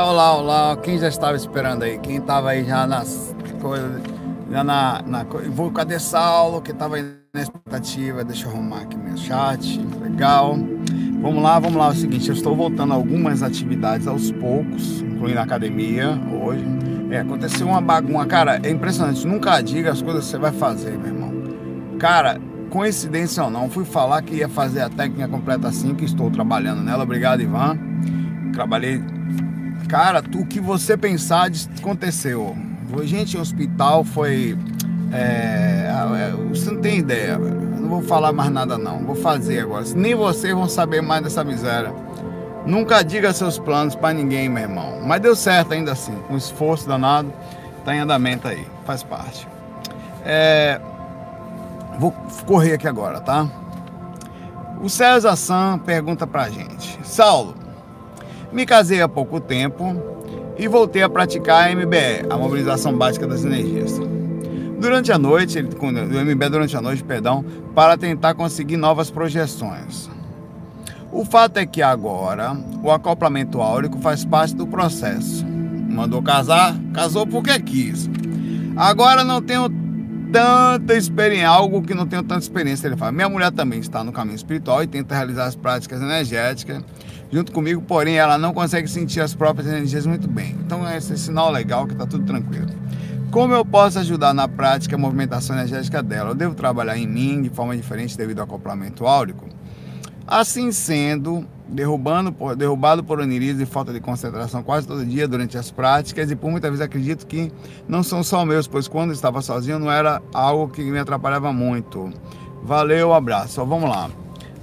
Olá, olá, quem já estava esperando aí? Quem estava aí já nas coisas, já na, na vou cadê Saulo, que estava aí na expectativa, deixa eu arrumar aqui meu chat, legal. Vamos lá, vamos lá, é o seguinte, eu estou voltando a algumas atividades aos poucos, incluindo a academia hoje. É, aconteceu uma bagunça, cara, é impressionante, nunca diga as coisas que você vai fazer, meu irmão. Cara, coincidência ou não, fui falar que ia fazer a técnica completa assim, que estou trabalhando nela, obrigado Ivan. Trabalhei Cara, o que você pensar aconteceu. Gente, o hospital foi. É, é, você não tem ideia, Não vou falar mais nada, não. Vou fazer agora. Nem vocês vão saber mais dessa miséria. Nunca diga seus planos para ninguém, meu irmão. Mas deu certo ainda assim. Um esforço danado. Tá em andamento aí. Faz parte. É, vou correr aqui agora, tá? O César Sam pergunta pra gente: Saulo, me casei há pouco tempo e voltei a praticar a MBE, a mobilização básica das energias. Durante a noite, ele, o MBE durante a noite, perdão, para tentar conseguir novas projeções. O fato é que agora o acoplamento áurico faz parte do processo. Mandou casar, casou porque quis. Agora não tenho tanta experiência, algo que não tenho tanta experiência. Ele fala: minha mulher também está no caminho espiritual e tenta realizar as práticas energéticas junto comigo, porém ela não consegue sentir as próprias energias muito bem. Então é esse sinal legal que está tudo tranquilo. Como eu posso ajudar na prática a movimentação energética dela? Eu devo trabalhar em mim de forma diferente devido ao acoplamento áurico? Assim sendo, derrubando, derrubado por onirismo e falta de concentração quase todo dia durante as práticas e por muitas vezes acredito que não são só meus, pois quando estava sozinho não era algo que me atrapalhava muito. Valeu, abraço. vamos lá.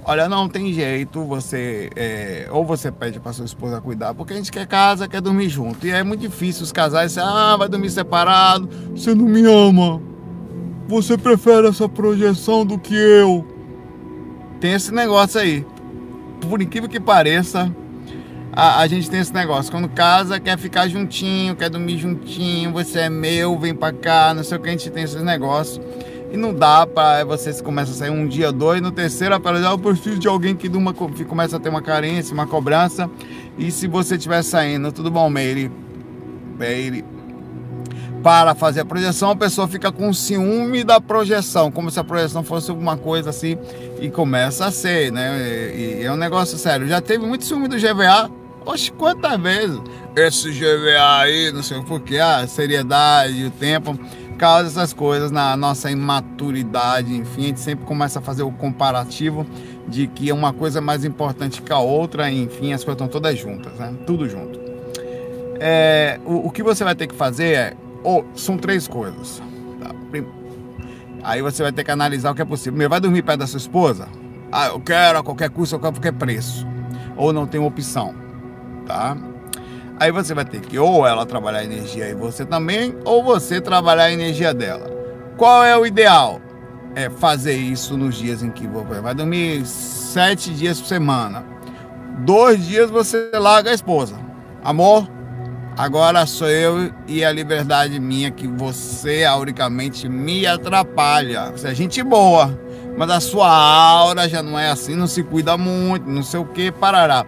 Olha, não tem jeito, você é, ou você pede para sua esposa cuidar, porque a gente quer casa, quer dormir junto. E é muito difícil os casais ah, vai dormir separado, você não me ama. Você prefere essa projeção do que eu. Tem esse negócio aí. Por incrível que pareça, a, a gente tem esse negócio. Quando casa, quer ficar juntinho, quer dormir juntinho, você é meu, vem pra cá, não sei o que, a gente tem esses negócios. E não dá para você começa a sair um dia, dois, no terceiro aparelho, eu preciso de alguém que uma, começa a ter uma carência, uma cobrança. E se você estiver saindo, tudo bom, Meire? Meire. Para fazer a projeção, a pessoa fica com ciúme da projeção, como se a projeção fosse alguma coisa assim, e começa a ser, né? E, e é um negócio sério. Já teve muito ciúme do GVA, Oxe, quantas vezes? Esse GVA aí, não sei por que, a seriedade, o tempo causa essas coisas na nossa imaturidade, enfim, a gente sempre começa a fazer o comparativo de que uma coisa é mais importante que a outra, enfim, as coisas estão todas juntas, né? Tudo junto. É, o, o, que você vai ter que fazer é, são três coisas. Tá? Aí você vai ter que analisar o que é possível. Primeiro, vai dormir perto da sua esposa? Ah, eu quero a qualquer custo, a qualquer preço. Ou não tem opção, tá? Aí você vai ter que ou ela trabalhar a energia e você também, ou você trabalhar a energia dela. Qual é o ideal? É fazer isso nos dias em que você vai dormir sete dias por semana. Dois dias você larga a esposa. Amor, agora sou eu e a liberdade minha que você auricamente me atrapalha. Você é gente boa, mas a sua aura já não é assim, não se cuida muito, não sei o que, parará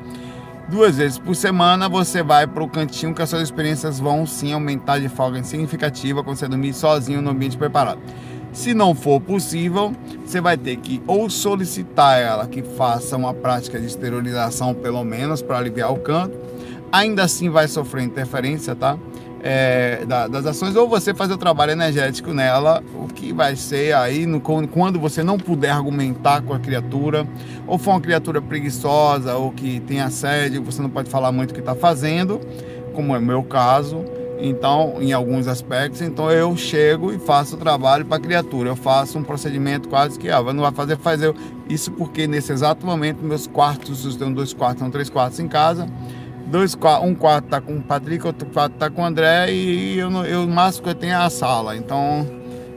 duas vezes por semana você vai para o cantinho que as suas experiências vão sim aumentar de forma significativa quando você dormir sozinho no ambiente preparado. Se não for possível, você vai ter que ou solicitar ela que faça uma prática de esterilização pelo menos para aliviar o canto. Ainda assim vai sofrer interferência, tá? É, da, das ações, ou você fazer o trabalho energético nela, o que vai ser aí no, quando você não puder argumentar com a criatura, ou for uma criatura preguiçosa, ou que tem assédio, você não pode falar muito o que está fazendo, como é o meu caso. Então, em alguns aspectos, então eu chego e faço o trabalho para a criatura. Eu faço um procedimento quase que, ah, não vai fazer, fazer isso porque nesse exato momento meus quartos, eu tenho dois quartos, são três quartos em casa dois, um quarto tá com o Patrick, outro quarto tá com o André e eu, eu, o máximo que eu tenho é a sala. Então,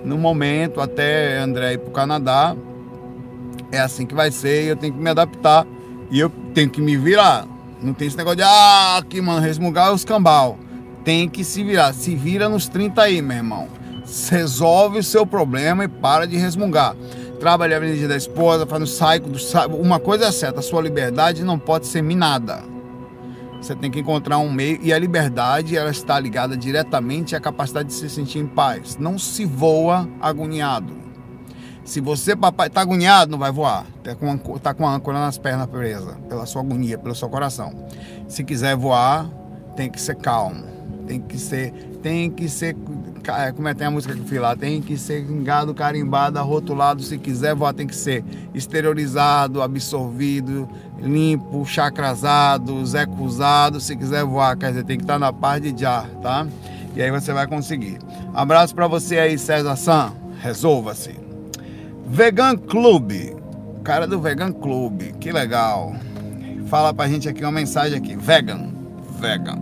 no momento, até André ir pro Canadá, é assim que vai ser eu tenho que me adaptar e eu tenho que me virar. Não tem esse negócio de, ah, aqui, mano, resmungar os cambal. Tem que se virar. Se vira nos 30 aí, meu irmão. Resolve o seu problema e para de resmungar. Trabalhar a energia da esposa, faz no saico do Uma coisa é certa, a sua liberdade não pode ser minada Você tem que encontrar um meio e a liberdade ela está ligada diretamente à capacidade de se sentir em paz. Não se voa agoniado. Se você, papai, está agoniado, não vai voar. Está com, tá com a âncora nas pernas presa, pela sua agonia, pelo seu coração. Se quiser voar, tem que ser calmo. Tem que ser, tem que ser, como é tem a música que eu fiz lá, tem que ser gingado, carimbado, arrotulado. Se quiser voar, tem que ser exteriorizado, absorvido, limpo, chacrasado, zecusado. Se quiser voar, quer dizer, tem que estar na paz de já, tá? E aí você vai conseguir. Abraço para você aí, César San. Resolva-se. Vegan Club. Cara do Vegan Club. Que legal. Fala pra gente aqui uma mensagem aqui. Vegan. Vegan.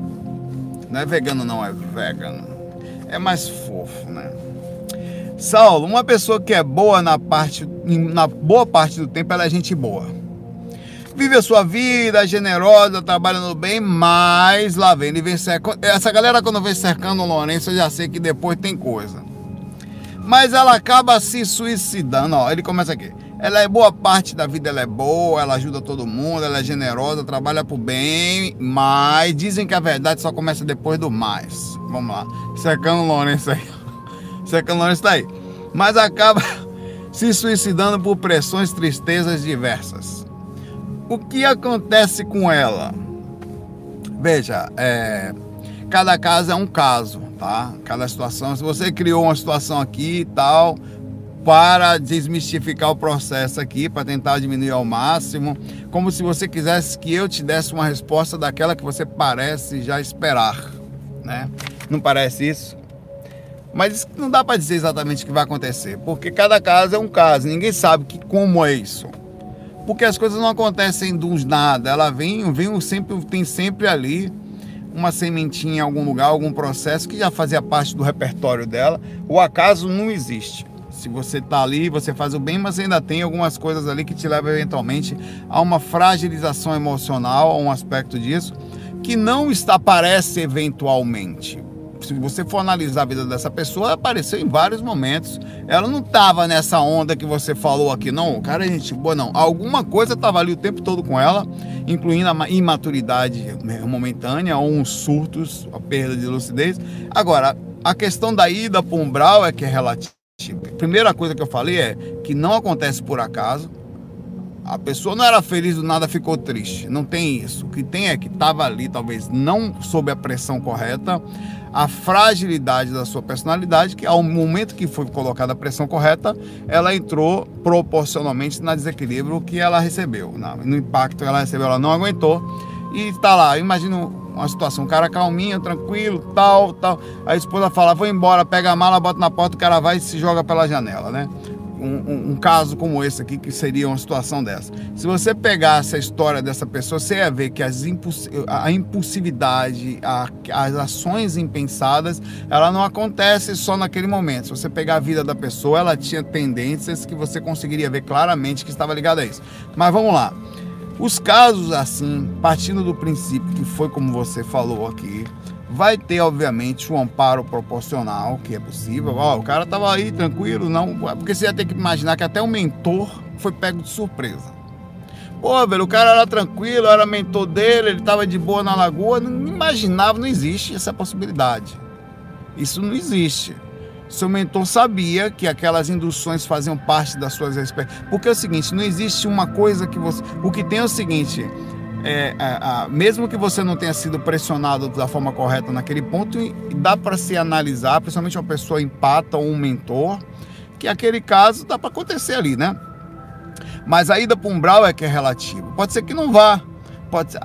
Não é vegano, não, é vegan. É mais fofo, né? Saulo, uma pessoa que é boa na parte, na boa parte do tempo, ela é gente boa vive a sua vida, generosa, trabalha no bem, mas lá vem, ele vem cercando. Essa galera, quando vem cercando o Lourenço, eu já sei que depois tem coisa. Mas ela acaba se suicidando, ó. Ele começa aqui. Ela é boa parte da vida, ela é boa, ela ajuda todo mundo, ela é generosa, trabalha pro bem, mas dizem que a verdade só começa depois do mais. Vamos lá. Cercando o Lourenço aí. Cercando o Lourenço tá aí. Mas acaba se suicidando por pressões, tristezas diversas. O que acontece com ela? Veja, é, cada caso é um caso, tá? Cada situação. Se você criou uma situação aqui e tal, para desmistificar o processo aqui, para tentar diminuir ao máximo, como se você quisesse que eu te desse uma resposta daquela que você parece já esperar, né? Não parece isso? Mas não dá para dizer exatamente o que vai acontecer, porque cada caso é um caso, ninguém sabe que, como é isso porque as coisas não acontecem dos nada. Ela vem, vem sempre, tem sempre ali uma sementinha em algum lugar, algum processo que já fazia parte do repertório dela. O acaso não existe. Se você está ali, você faz o bem, mas ainda tem algumas coisas ali que te levam eventualmente a uma fragilização emocional, a um aspecto disso, que não está, aparece eventualmente se você for analisar a vida dessa pessoa, apareceu em vários momentos. Ela não estava nessa onda que você falou aqui, não. Cara é gente boa, não. Alguma coisa estava ali o tempo todo com ela, incluindo a imaturidade momentânea ou uns surtos, a perda de lucidez. Agora, a questão da ida para o umbral é que é relativa. Primeira coisa que eu falei é que não acontece por acaso. A pessoa não era feliz do nada, ficou triste. Não tem isso. O que tem é que estava ali, talvez não sob a pressão correta a fragilidade da sua personalidade, que ao momento que foi colocada a pressão correta, ela entrou proporcionalmente no desequilíbrio que ela recebeu, no impacto que ela recebeu, ela não aguentou e está lá. Imagina uma situação, um cara calminho, tranquilo, tal, tal. A esposa fala, vou embora, pega a mala, bota na porta, o cara vai e se joga pela janela, né? um, um, caso como esse aqui, que seria uma situação dessa. Se você pegasse a história dessa pessoa, você ia ver que as impuls a impulsividade, a, as ações impensadas, ela não acontece só naquele momento. Se você pegar a vida da pessoa, ela tinha tendências que você conseguiria ver claramente que estava ligada a isso. Mas vamos lá. Os casos assim, partindo do princípio que foi como você falou aqui, vai ter, obviamente, um amparo proporcional, que é possível. Ó, o cara tava aí tranquilo, não. Porque você ia ter que imaginar que até o mentor foi pego de surpresa. Pô, velho, o cara era tranquilo, era mentor dele, ele tava de boa na lagoa, não imaginava, não existe essa possibilidade. Isso não existe. Seu mentor sabia que aquelas induções faziam parte das suas experiências. Porque é o seguinte, não existe uma coisa que você. O que tem é o seguinte: é, é, mesmo que você não tenha sido pressionado da forma correta naquele ponto, dá para se analisar, principalmente uma pessoa empata ou um mentor, que aquele caso dá para acontecer ali, né? Mas a ida para umbral é que é relativo. Pode ser que não vá, pode,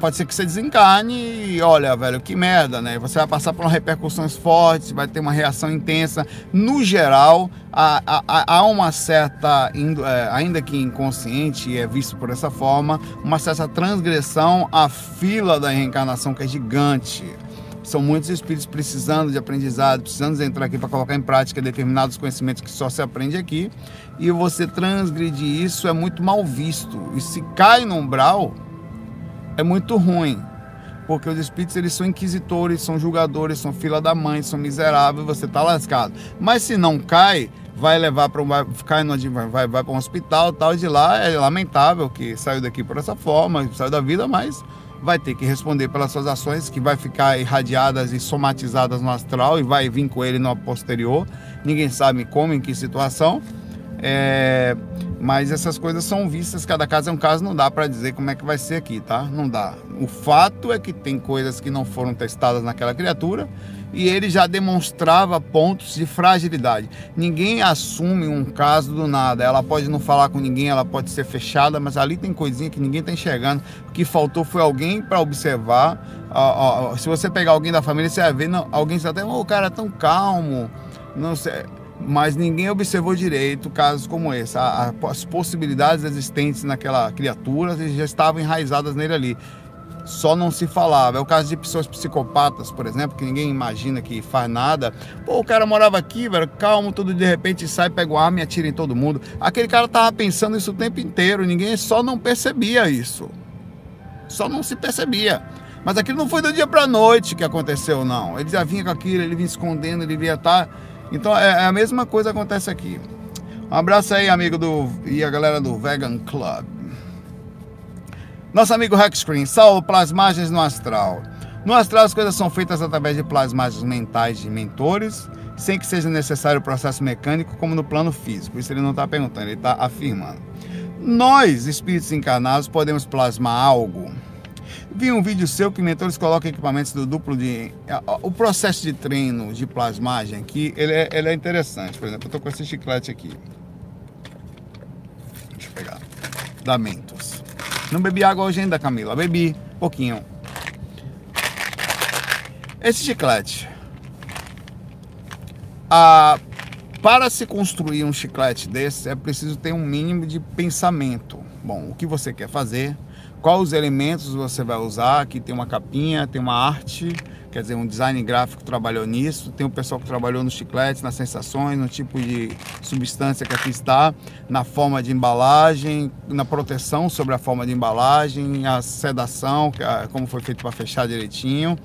pode ser que você desencarne e olha, velho, que merda, né? Você vai passar por repercussões fortes, vai ter uma reação intensa. No geral, há, há, há uma certa, é, ainda que inconsciente, é visto por essa forma, uma certa transgressão à fila da reencarnação que é gigante. São muitos espíritos precisando de aprendizado, precisando entrar aqui para colocar em prática determinados conhecimentos que só se aprende aqui. E você transgredir isso é muito mal visto. E se cai no umbral, é muito ruim. Porque os espíritos eles são inquisitores, são julgadores, são fila da mãe, são miseráveis, você está lascado. Mas se não cai, vai levar para um vai ficar no, vai, vai para um hospital, tal de lá é lamentável que saiu daqui por essa forma, saiu da vida, mas vai ter que responder pelas suas ações, que vai ficar irradiadas e somatizadas no astral e vai vir com ele no posterior. Ninguém sabe como, em que situação. É, mas essas coisas são vistas, cada caso é um caso, não dá para dizer como é que vai ser aqui, tá? Não dá. O fato é que tem coisas que não foram testadas naquela criatura e ele já demonstrava pontos de fragilidade. Ninguém assume um caso do nada. Ela pode não falar com ninguém, ela pode ser fechada, mas ali tem coisinha que ninguém está enxergando. O que faltou foi alguém para observar. se você pegar alguém da família, você vai ver não, alguém até, oh, o cara é tão calmo, não sei mas ninguém observou direito casos como esse. As possibilidades existentes naquela criatura já estavam enraizadas nele ali. Só não se falava. É o caso de pessoas psicopatas, por exemplo, que ninguém imagina que faz nada. Pô, o cara morava aqui, velho, calmo, tudo de repente sai, pega o arma e atira em todo mundo. Aquele cara tava pensando isso o tempo inteiro, ninguém só não percebia isso. Só não se percebia. Mas aquilo não foi do dia para noite que aconteceu, não. Ele já vinha com aquilo, ele vinha escondendo, ele vinha estar. Tá então é, é a mesma coisa acontece aqui. Um abraço aí, amigo do e a galera do Vegan Club. Nosso amigo Hack Screen, salvo plasmagens no astral. No astral as coisas são feitas através de plasmagens mentais de mentores, sem que seja necessário o processo mecânico como no plano físico. Isso ele não está perguntando, ele está afirmando. Nós, espíritos encarnados, podemos plasmar algo Vi um vídeo seu que mentores colocam equipamentos do duplo de. O processo de treino de plasmagem aqui, ele é, ele é interessante. Por exemplo, eu tô com esse chiclete aqui. Deixa eu pegar. Da Mentos. Não bebi água hoje ainda, Camila. Bebi pouquinho. Esse chiclete. Ah, para se construir um chiclete desse, é preciso ter um mínimo de pensamento. Bom, o que você quer fazer, quais os elementos você vai usar. Aqui tem uma capinha, tem uma arte, quer dizer, um design gráfico trabalhou nisso. Tem o pessoal que trabalhou nos chicletes, nas sensações, no tipo de substância que aqui está, na forma de embalagem, na proteção sobre a forma de embalagem, a sedação, como foi feito para fechar direitinho.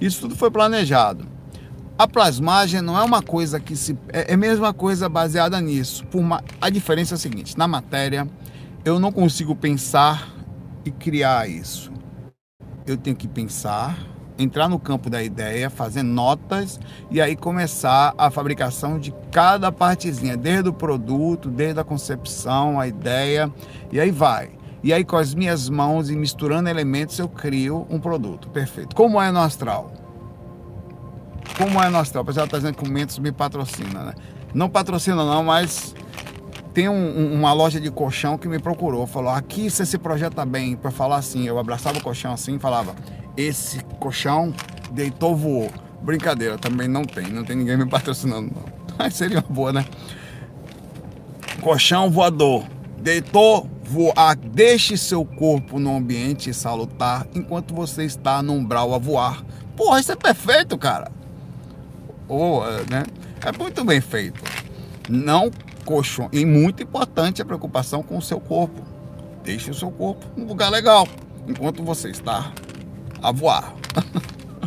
Isso tudo foi planejado. A plasmagem não é uma coisa que se. É a mesma coisa baseada nisso. Por uma, a diferença é a seguinte: na matéria, eu não consigo pensar e criar isso. Eu tenho que pensar, entrar no campo da ideia, fazer notas e aí começar a fabricação de cada partezinha, desde o produto, desde a concepção, a ideia, e aí vai. E aí com as minhas mãos e misturando elementos eu crio um produto perfeito. Como é no astral? Como é no astral? O pessoal está dizendo que o Mentos me patrocina, né? Não patrocina não, mas tem um, uma loja de colchão que me procurou, falou: aqui você se projeta bem para falar assim. Eu abraçava o colchão assim e falava: esse colchão deitou, voou. Brincadeira, também não tem, não tem ninguém me patrocinando, não. Mas seria uma boa, né? Colchão voador, deitou, voou. Ah, deixe seu corpo no ambiente salutar enquanto você está no umbral a voar. Porra, isso é perfeito, cara. Oh, né? É muito bem feito. Não colchão. E muito importante a preocupação com o seu corpo. Deixe o seu corpo num lugar legal, enquanto você está a voar.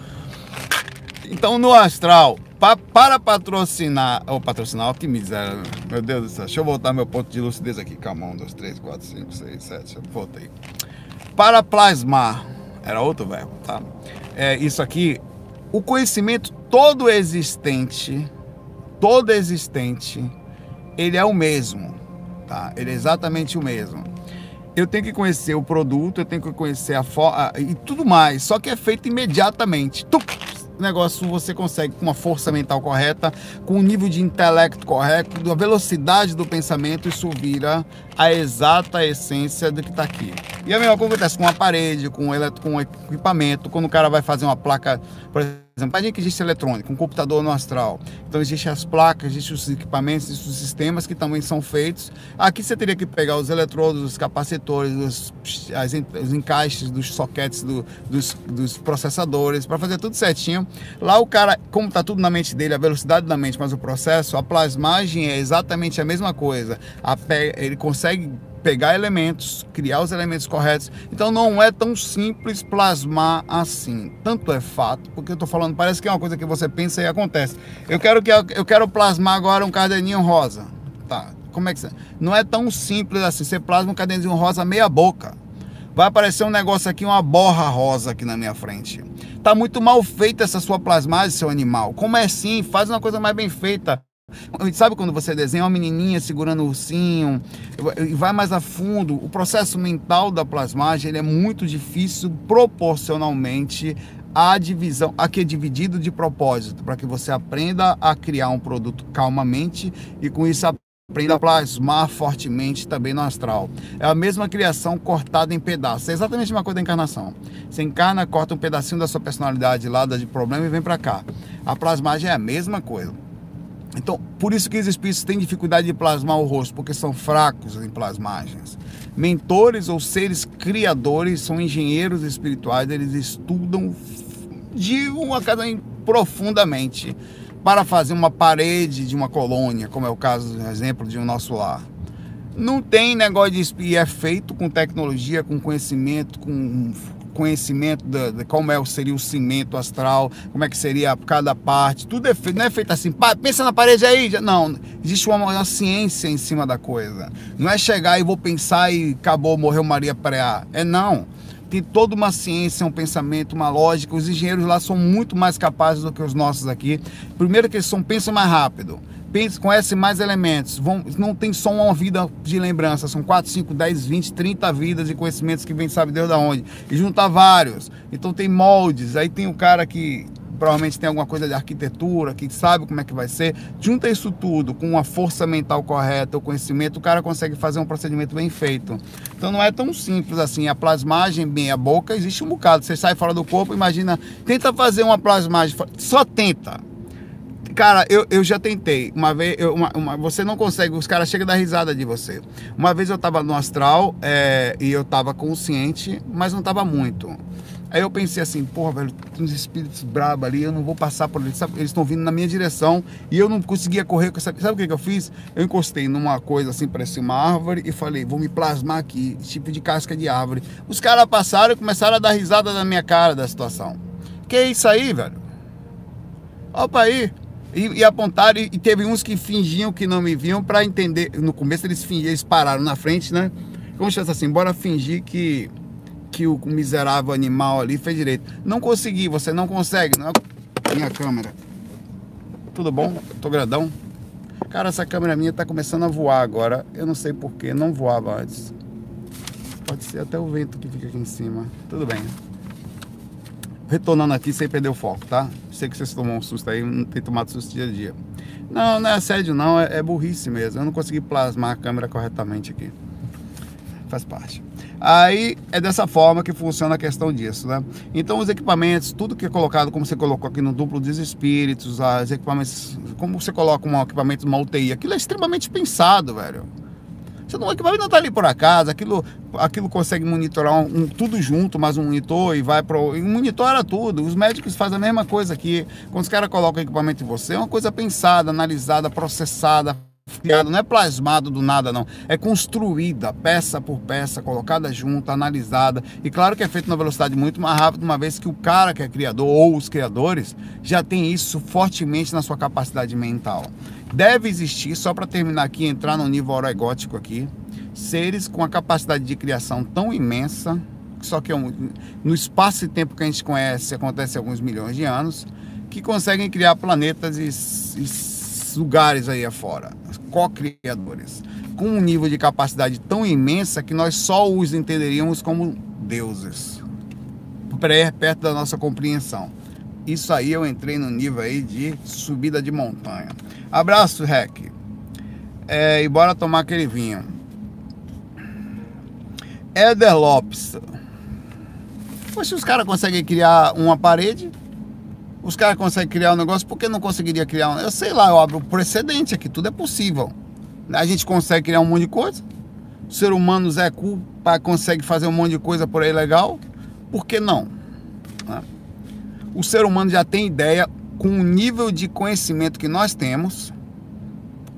então, no astral, pa, para patrocinar, ou patrocinar, que miséria, meu Deus do céu. Deixa eu voltar meu ponto de lucidez aqui. Calma, 1, 2, 3, 4, 5, 6, 7. Voltei. Para plasmar, era outro verbo, tá? É, isso aqui, o conhecimento todo existente, todo existente, ele é o mesmo, tá? Ele é exatamente o mesmo. Eu tenho que conhecer o produto, eu tenho que conhecer a forma e tudo mais, só que é feito imediatamente. Tup! negócio você consegue com uma força mental correta, com o um nível de intelecto correto, a velocidade do pensamento, isso vira a exata essência do que está aqui. E a mesma coisa acontece com a parede, com, com equipamento, quando o cara vai fazer uma placa, por exemplo, imagina que existe eletrônica, um computador no astral. Então existem as placas, existem os equipamentos, existem os sistemas que também são feitos. Aqui você teria que pegar os eletrodos, os capacitores, os, as, os encaixes dos soquetes do, dos, dos processadores, para fazer tudo certinho. Lá o cara, como está tudo na mente dele, a velocidade da mente, mas o processo, a plasmagem é exatamente a mesma coisa. A, ele consegue pegar elementos, criar os elementos corretos. Então não é tão simples plasmar assim. Tanto é fato, porque eu estou falando, parece que é uma coisa que você pensa e acontece. Eu quero que eu quero plasmar agora um caderninho rosa. Tá. Como é que? Não é tão simples assim. Você plasma um caderninho rosa meia boca. Vai aparecer um negócio aqui, uma borra rosa aqui na minha frente. Tá muito mal feita essa sua plasmagem, seu animal. Como é assim? Faz uma coisa mais bem feita. Sabe quando você desenha uma menininha segurando o ursinho e vai mais a fundo? O processo mental da plasmagem ele é muito difícil proporcionalmente à divisão, aqui é dividido de propósito, para que você aprenda a criar um produto calmamente e com isso aprenda a plasmar fortemente também no astral. É a mesma criação cortada em pedaços. É exatamente uma coisa da encarnação. Você encarna, corta um pedacinho da sua personalidade lá, da de problema e vem para cá. A plasmagem é a mesma coisa. Então, por isso que os espíritos têm dificuldade de plasmar o rosto, porque são fracos em plasmagens. Mentores ou seres criadores são engenheiros espirituais, eles estudam de uma casa profundamente para fazer uma parede de uma colônia, como é o caso, por exemplo, de um nosso lar. Não tem negócio de espia, é feito com tecnologia, com conhecimento, com conhecimento de, de, como é, seria o cimento astral, como é que seria cada parte, tudo é feito, não é feito assim, pá, pensa na parede aí, não, existe uma, uma, ciência em cima da coisa, não é chegar e vou pensar e acabou, morreu Maria Preá, é não, tem toda uma ciência, um pensamento, uma lógica, os engenheiros lá são muito mais capazes do que os nossos aqui, primeiro que eles são, pensam mais rápido, pense, conhece mais elementos. Vão, não tem só uma vida de lembrança, são 4, 5, 10, 20, 30 vidas e conhecimentos que vem sabe Deus da onde. E junta vários. Então tem moldes, aí tem o cara que provavelmente tem alguma coisa de arquitetura, que sabe como é que vai ser. Junta isso tudo com uma força mental correta, o conhecimento, o cara consegue fazer um procedimento bem feito. Então não é tão simples assim. A plasmagem, bem a boca, existe um bocado. Você sai fora do corpo, imagina, tenta fazer uma plasmagem, só tenta. Cara, eu, eu já tentei. Uma vez, eu, uma, uma, você não consegue, os caras chegam a dar risada de você. Uma vez eu tava no astral é, e eu tava consciente, mas não tava muito. Aí eu pensei assim, porra, velho, tem uns espíritos brabos ali, eu não vou passar por eles, eles estão vindo na minha direção e eu não conseguia correr. Sabe, sabe o que, que eu fiz? Eu encostei numa coisa assim, parecia uma árvore e falei, vou me plasmar aqui, tipo de casca de árvore. Os caras passaram e começaram a dar risada na minha cara da situação. Que é isso aí, velho? Opa aí, e, e apontaram, e, teve uns que fingiam que não me viam para entender. No começo eles fingiam, eles pararam na frente, né? Como se assim, bora fingir que, que o miserável animal ali fez direito. Não consegui, você não consegue. Não é minha câmera. Tudo bom? Tô grandão. Cara, essa câmera minha tá começando a voar agora. Eu não sei porquê, não voava antes. Pode ser até o vento que fica aqui em cima. Tudo bem retornando aqui sem perder o foco, tá? Sei que vocês tomam um susto aí, não tem tomado susto dia a dia. Não, não é assédio não, é, é burrice mesmo. Eu não consegui plasmar a câmera corretamente aqui. Faz parte. Aí é dessa forma que funciona a questão disso, né? Então os equipamentos, tudo que é colocado, como você colocou aqui no duplo dos espíritos, os equipamentos, como você coloca um equipamento, uma UTI, aquilo é extremamente pensado, velho. Você não, equipamento não está ali por acaso, aquilo, aquilo consegue monitorar um, um, tudo junto, mais um monitor e vai para o. Monitora tudo. Os médicos fazem a mesma coisa aqui. Quando os caras colocam equipamento em você, é uma coisa pensada, analisada, processada, não é plasmado do nada, não. É construída peça por peça, colocada junto, analisada. E claro que é feito numa velocidade muito mais rápida, uma vez que o cara que é criador ou os criadores já tem isso fortemente na sua capacidade mental. Deve existir, só para terminar aqui, entrar no nível oregótico aqui, seres com a capacidade de criação tão imensa, só que é um, no espaço e tempo que a gente conhece, acontece alguns milhões de anos, que conseguem criar planetas e, e lugares aí afora co-criadores, com um nível de capacidade tão imensa que nós só os entenderíamos como deuses, perto da nossa compreensão. Isso aí eu entrei no nível aí de subida de montanha. Abraço, Rec. É, e bora tomar aquele vinho. Éder Lopes. Poxa, os caras conseguem criar uma parede, os caras conseguem criar um negócio, por que não conseguiria criar um? Eu sei lá, eu abro precedente aqui, tudo é possível. A gente consegue criar um monte de coisa. O ser humano Zé Cu consegue fazer um monte de coisa por aí legal. Por que não? Né? O ser humano já tem ideia, com o nível de conhecimento que nós temos,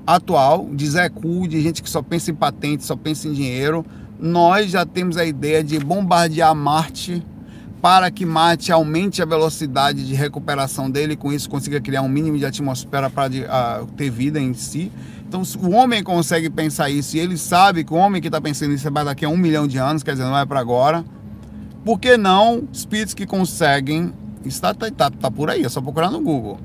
atual, de Zé Cu, de gente que só pensa em patente, só pensa em dinheiro, nós já temos a ideia de bombardear Marte para que Marte aumente a velocidade de recuperação dele com isso consiga criar um mínimo de atmosfera para ter vida em si Então, se o homem consegue pensar isso e ele sabe que o homem que está pensando isso é para daqui a um milhão de anos, quer dizer, não é para agora, por que não espíritos que conseguem. Está, tá, tá, tá por aí, é só procurar no Google.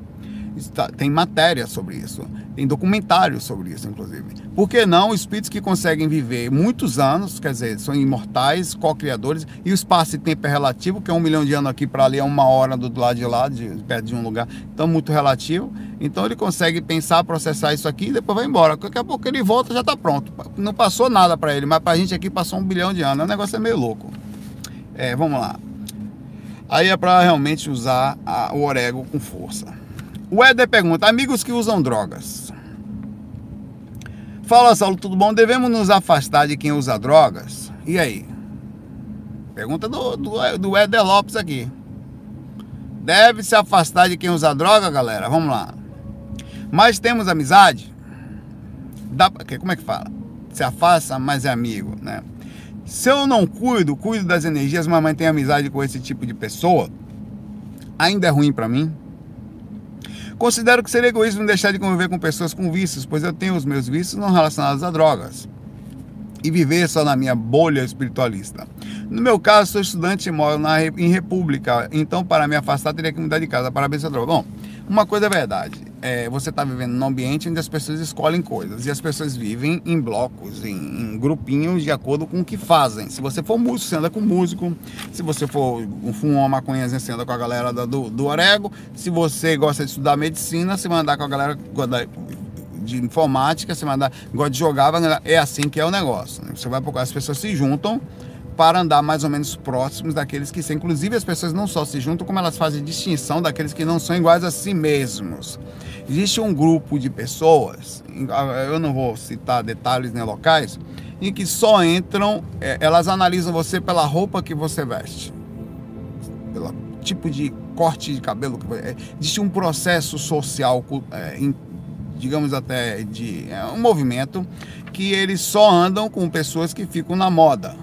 Está, tem matéria sobre isso, tem documentários sobre isso, inclusive. Por que não espíritos que conseguem viver muitos anos, quer dizer, são imortais, co-criadores, e o espaço e tempo é relativo, que é um milhão de anos aqui para ali é uma hora do lado de lá, de, perto de um lugar, então muito relativo. Então ele consegue pensar, processar isso aqui e depois vai embora. Daqui a pouco ele volta já está pronto. Não passou nada para ele, mas para a gente aqui passou um bilhão de anos. O negócio é meio louco. É, vamos lá. Aí é para realmente usar a, o orego com força. O Éder pergunta: amigos que usam drogas. Fala, Saulo, tudo bom? Devemos nos afastar de quem usa drogas? E aí? Pergunta do, do, do Éder Lopes aqui. Deve se afastar de quem usa droga, galera? Vamos lá. Mas temos amizade? Dá, como é que fala? Se afasta, mas é amigo, né? Se eu não cuido, cuido das energias, mas mantenho amizade com esse tipo de pessoa, ainda é ruim para mim? Considero que seria egoísmo deixar de conviver com pessoas com vícios, pois eu tenho os meus vícios não relacionados a drogas. E viver só na minha bolha espiritualista. No meu caso, sou estudante e moro na, em República, então para me afastar teria que mudar de casa. Parabéns droga. Bom, uma coisa é verdade. É, você está vivendo num ambiente onde as pessoas escolhem coisas e as pessoas vivem em blocos, em, em, grupinhos de acordo com o que fazem. Se você for músico, você anda com músico. Se você for um uma maconha, você anda com a galera do, do Orego. Se você gosta de estudar medicina, você vai andar com a galera de informática, você vai andar, gosta de jogar, é assim que é o negócio. Né? Você vai as pessoas se juntam para andar mais ou menos próximos daqueles que são. Inclusive, as pessoas não só se juntam, como elas fazem distinção daqueles que não são iguais a si mesmos. Existe um grupo de pessoas, eu não vou citar detalhes nem locais, em que só entram, é, elas analisam você pela roupa que você veste, pelo tipo de corte de cabelo. É, existe um processo social, é, digamos até de um movimento, que eles só andam com pessoas que ficam na moda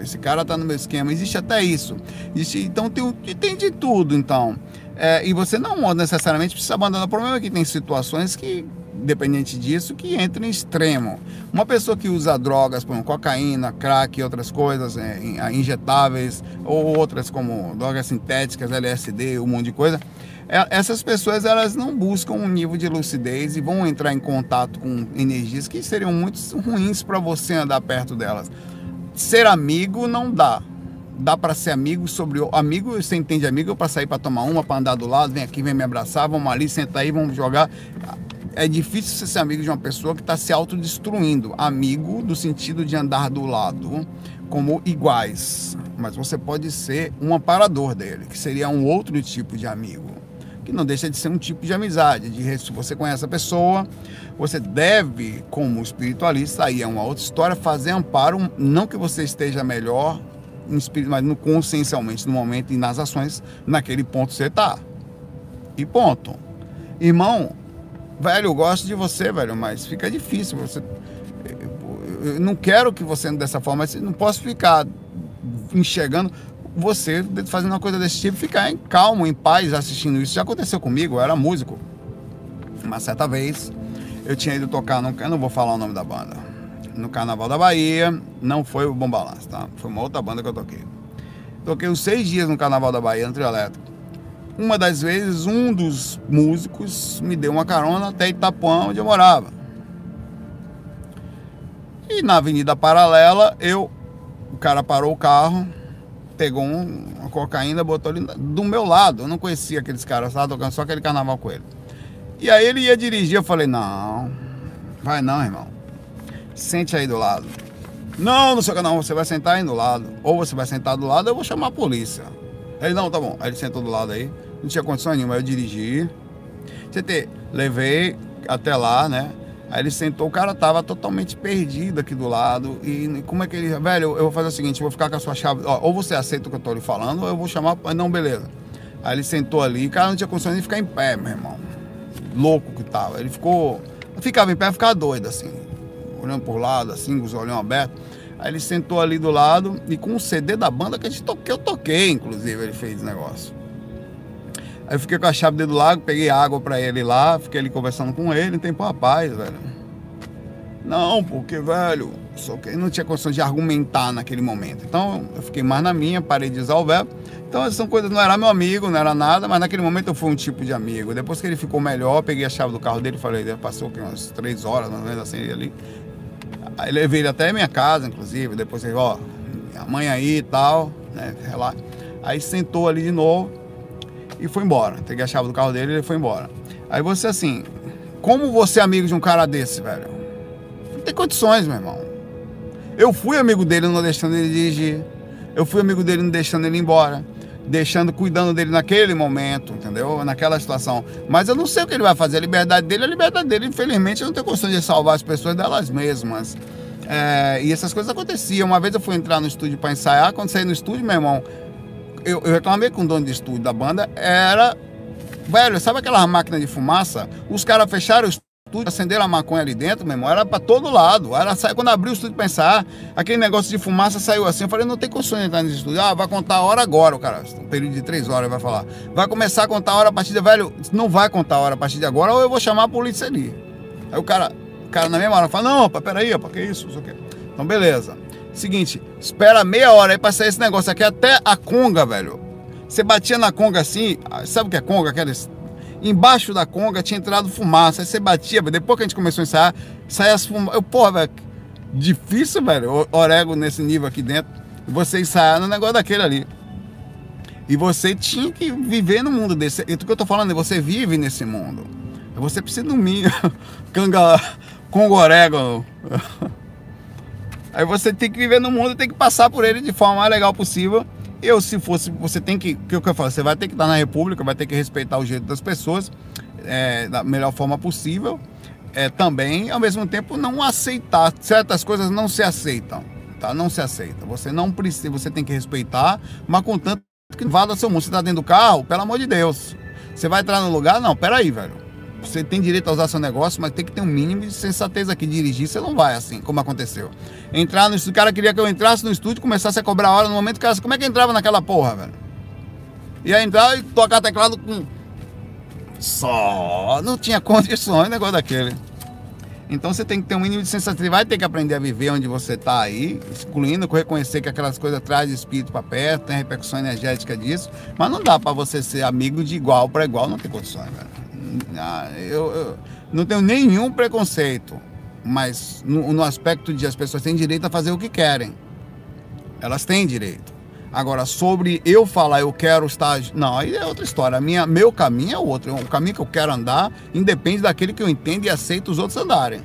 esse cara tá no meu esquema. Existe até isso. Existe, então tem, tem de tudo, então. É, e você não necessariamente precisa abandonar. O problema é que tem situações que, dependente disso, que entram em extremo. Uma pessoa que usa drogas, como cocaína, crack outras coisas, é, injetáveis, ou outras como drogas sintéticas, LSD, um monte de coisa, é, essas pessoas elas não buscam um nível de lucidez e vão entrar em contato com energias que seriam muito ruins para você andar perto delas ser amigo não dá. Dá para ser amigo sobre o amigo, você entende amigo para sair para tomar uma, para andar do lado, vem aqui, vem me abraçar, vamos ali, senta aí, vamos jogar. É difícil você ser amigo de uma pessoa que está se autodestruindo. Amigo do sentido de andar do lado, como iguais. Mas você pode ser um amparador dele, que seria um outro tipo de amigo que não deixa de ser um tipo de amizade. De se você conhece a pessoa, você deve, como espiritualista, aí é uma outra história, fazer amparo, não que você esteja melhor mas no, consciencialmente no momento e nas ações, naquele ponto você está. E ponto. Irmão, velho, eu gosto de você, velho, mas fica difícil. Você, eu não quero que você ande dessa forma, não posso ficar enxergando você fazendo uma coisa desse tipo, ficar em calmo, em paz assistindo isso. Já aconteceu comigo, eu era músico. Uma certa vez, eu tinha ido tocar, no, eu não vou falar o nome da banda, no Carnaval da Bahia, não foi o Bom Balanço, tá? Foi uma outra banda que eu toquei. Toquei uns seis dias no Carnaval da Bahia, no trio elétrico. Uma das vezes, um dos músicos me deu uma carona até Itapuã, onde eu morava. E na Avenida Paralela, eu, o cara parou o carro, pegou um, uma cocaína, botou ali do meu lado. Eu não conhecia aqueles caras, estava tocando só aquele carnaval com ele. E aí ele ia dirigir, eu falei, não, vai não, irmão. Sente aí do lado. Não, não sei o que não, você vai sentar aí do lado. Ou você vai sentar do lado, eu vou chamar a polícia. Ele, não, tá bom. Aí ele sentou do lado aí. Não tinha condição nenhuma, eu dirigi. CT, levei até lá, né? Aí ele sentou, o cara tava totalmente perdido aqui do lado. E como é que ele. Velho, eu vou fazer o seguinte: vou ficar com a sua chave. Ó, ou você aceita o que eu tô lhe falando, ou eu vou chamar. Não, beleza. Aí ele sentou ali, o cara não tinha condições de ficar em pé, meu irmão. Louco que tava. Ele ficou. Ficava em pé, ficava doido, assim. Olhando por lado, assim, com os olhos abertos. Aí ele sentou ali do lado e com o CD da banda que a gente toquei, eu toquei, inclusive, ele fez o negócio. Aí eu fiquei com a chave dele do lago, peguei água para ele lá, fiquei ali conversando com ele, tempo rapaz, velho. Não, porque, velho, só que não tinha condição de argumentar naquele momento. Então, eu fiquei mais na minha, parei de usar o verbo. Então, essas são coisas, não era meu amigo, não era nada, mas naquele momento eu fui um tipo de amigo. Depois que ele ficou melhor, peguei a chave do carro dele, falei, passou aqui umas três horas, mais ou menos assim, ali. Aí levei ele até minha casa, inclusive. Depois ele, ó, mãe aí e tal, né? Lá. Aí sentou ali de novo e foi embora. Peguei a chave do carro dele e ele foi embora. Aí você assim, como você é amigo de um cara desse, velho? Não tem condições, meu irmão. Eu fui amigo dele não deixando ele dirigir. Eu fui amigo dele não deixando ele ir embora. Deixando, cuidando dele naquele momento, entendeu? Naquela situação. Mas eu não sei o que ele vai fazer. A liberdade dele é a liberdade dele. Infelizmente, eu não tenho condições de salvar as pessoas delas mesmas. É, e essas coisas aconteciam. Uma vez eu fui entrar no estúdio para ensaiar. Quando saí no estúdio, meu irmão, eu, eu reclamei com o dono de estúdio da banda. Era Velho, sabe aquela máquina de fumaça? Os caras fecharam o estúdio, acenderam a maconha ali dentro, meu irmão, era pra todo lado. Era, quando abriu o estúdio pensar, aquele negócio de fumaça saiu assim. Eu falei, não tem condições de entrar nesse estúdio. Ah, vai contar a hora agora, o cara. Um período de três horas vai falar. Vai começar a contar a hora a partir de. Velho, não vai contar a hora a partir de agora, ou eu vou chamar a polícia ali. Aí o cara, o cara na mesma hora fala, não, peraí, opa, que isso? Então, beleza. Seguinte, espera meia hora aí pra sair esse negócio aqui até a conga, velho. Você batia na conga assim, sabe o que é conga? Aqueles, embaixo da conga tinha entrado fumaça. Aí você batia, depois que a gente começou a ensaiar, saia as fumaças. Eu, porra, velho, difícil, velho, orego nesse nível aqui dentro. Você ensaiar no negócio daquele ali. E você tinha que viver no mundo desse. E o que eu tô falando é você vive nesse mundo. Você precisa do mínimo. Canga. Congo orégano. Aí você tem que viver no mundo, tem que passar por ele de forma mais legal possível eu, se fosse, você tem que, o que eu falo, você vai ter que estar na República, vai ter que respeitar o jeito das pessoas é, da melhor forma possível. É, também, ao mesmo tempo, não aceitar. Certas coisas não se aceitam, tá? Não se aceita. Você não precisa, você tem que respeitar, mas contanto que vá do seu mundo. Você está dentro do carro, pelo amor de Deus. Você vai entrar no lugar? Não, peraí, velho. Você tem direito a usar seu negócio, mas tem que ter um mínimo de sensatez aqui. Dirigir, você não vai assim, como aconteceu. Entrar no estúdio, o cara queria que eu entrasse no estúdio começasse a cobrar a hora no momento, cara, como é que entrava naquela porra, velho? Ia entrar e tocar teclado com. Só. Não tinha condições, negócio daquele. Então você tem que ter um mínimo de sensatez. Vai ter que aprender a viver onde você está aí, excluindo, reconhecer que aquelas coisas trazem espírito para perto, tem repercussão energética disso. Mas não dá para você ser amigo de igual para igual, não tem condições, velho. Ah, eu, eu não tenho nenhum preconceito, mas no, no aspecto de as pessoas têm direito a fazer o que querem. Elas têm direito. Agora, sobre eu falar, eu quero estar. Não, aí é outra história. Minha, meu caminho é outro. O caminho que eu quero andar independe daquele que eu entendo e aceito os outros andarem.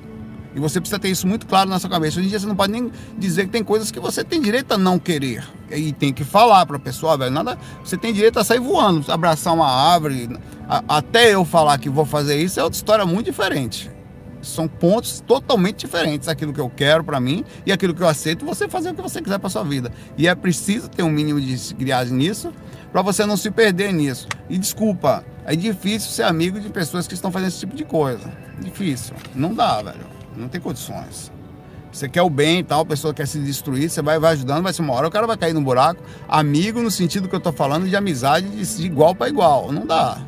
E você precisa ter isso muito claro na sua cabeça. Hoje em dia você não pode nem dizer que tem coisas que você tem direito a não querer. E tem que falar para a pessoa, velho. Nada, você tem direito a sair voando, abraçar uma árvore. A, até eu falar que vou fazer isso é outra história muito diferente. São pontos totalmente diferentes. Aquilo que eu quero para mim e aquilo que eu aceito, você fazer o que você quiser para sua vida. E é preciso ter um mínimo de criagem nisso para você não se perder nisso. E desculpa, é difícil ser amigo de pessoas que estão fazendo esse tipo de coisa. Difícil. Não dá, velho. Não tem condições. Você quer o bem e tal, a pessoa quer se destruir, você vai, vai ajudando, vai ser uma hora, o cara vai cair no buraco. Amigo no sentido que eu tô falando de amizade de, de igual para igual. Não dá.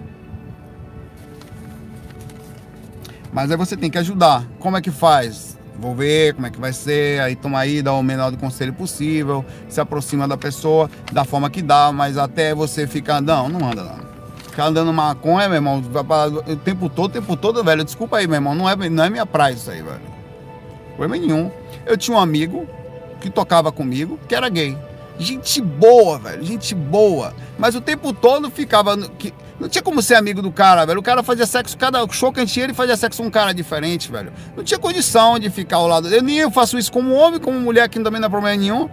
Mas aí você tem que ajudar. Como é que faz? Vou ver como é que vai ser, aí toma aí, dá o menor do conselho possível, se aproxima da pessoa da forma que dá, mas até você ficar, não, não anda não. Ficar andando maconha, meu irmão, o tempo todo, o tempo todo, velho. Desculpa aí, meu irmão, não é, não é minha praia isso aí, velho. Problema nenhum. Eu tinha um amigo que tocava comigo, que era gay. Gente boa, velho, gente boa. Mas o tempo todo ficava. Que, não tinha como ser amigo do cara, velho. O cara fazia sexo, cada show que a gente ia, ele fazia sexo com um cara diferente, velho. Não tinha condição de ficar ao lado dele. Nem eu faço isso como homem, como mulher, que também não é problema nenhum.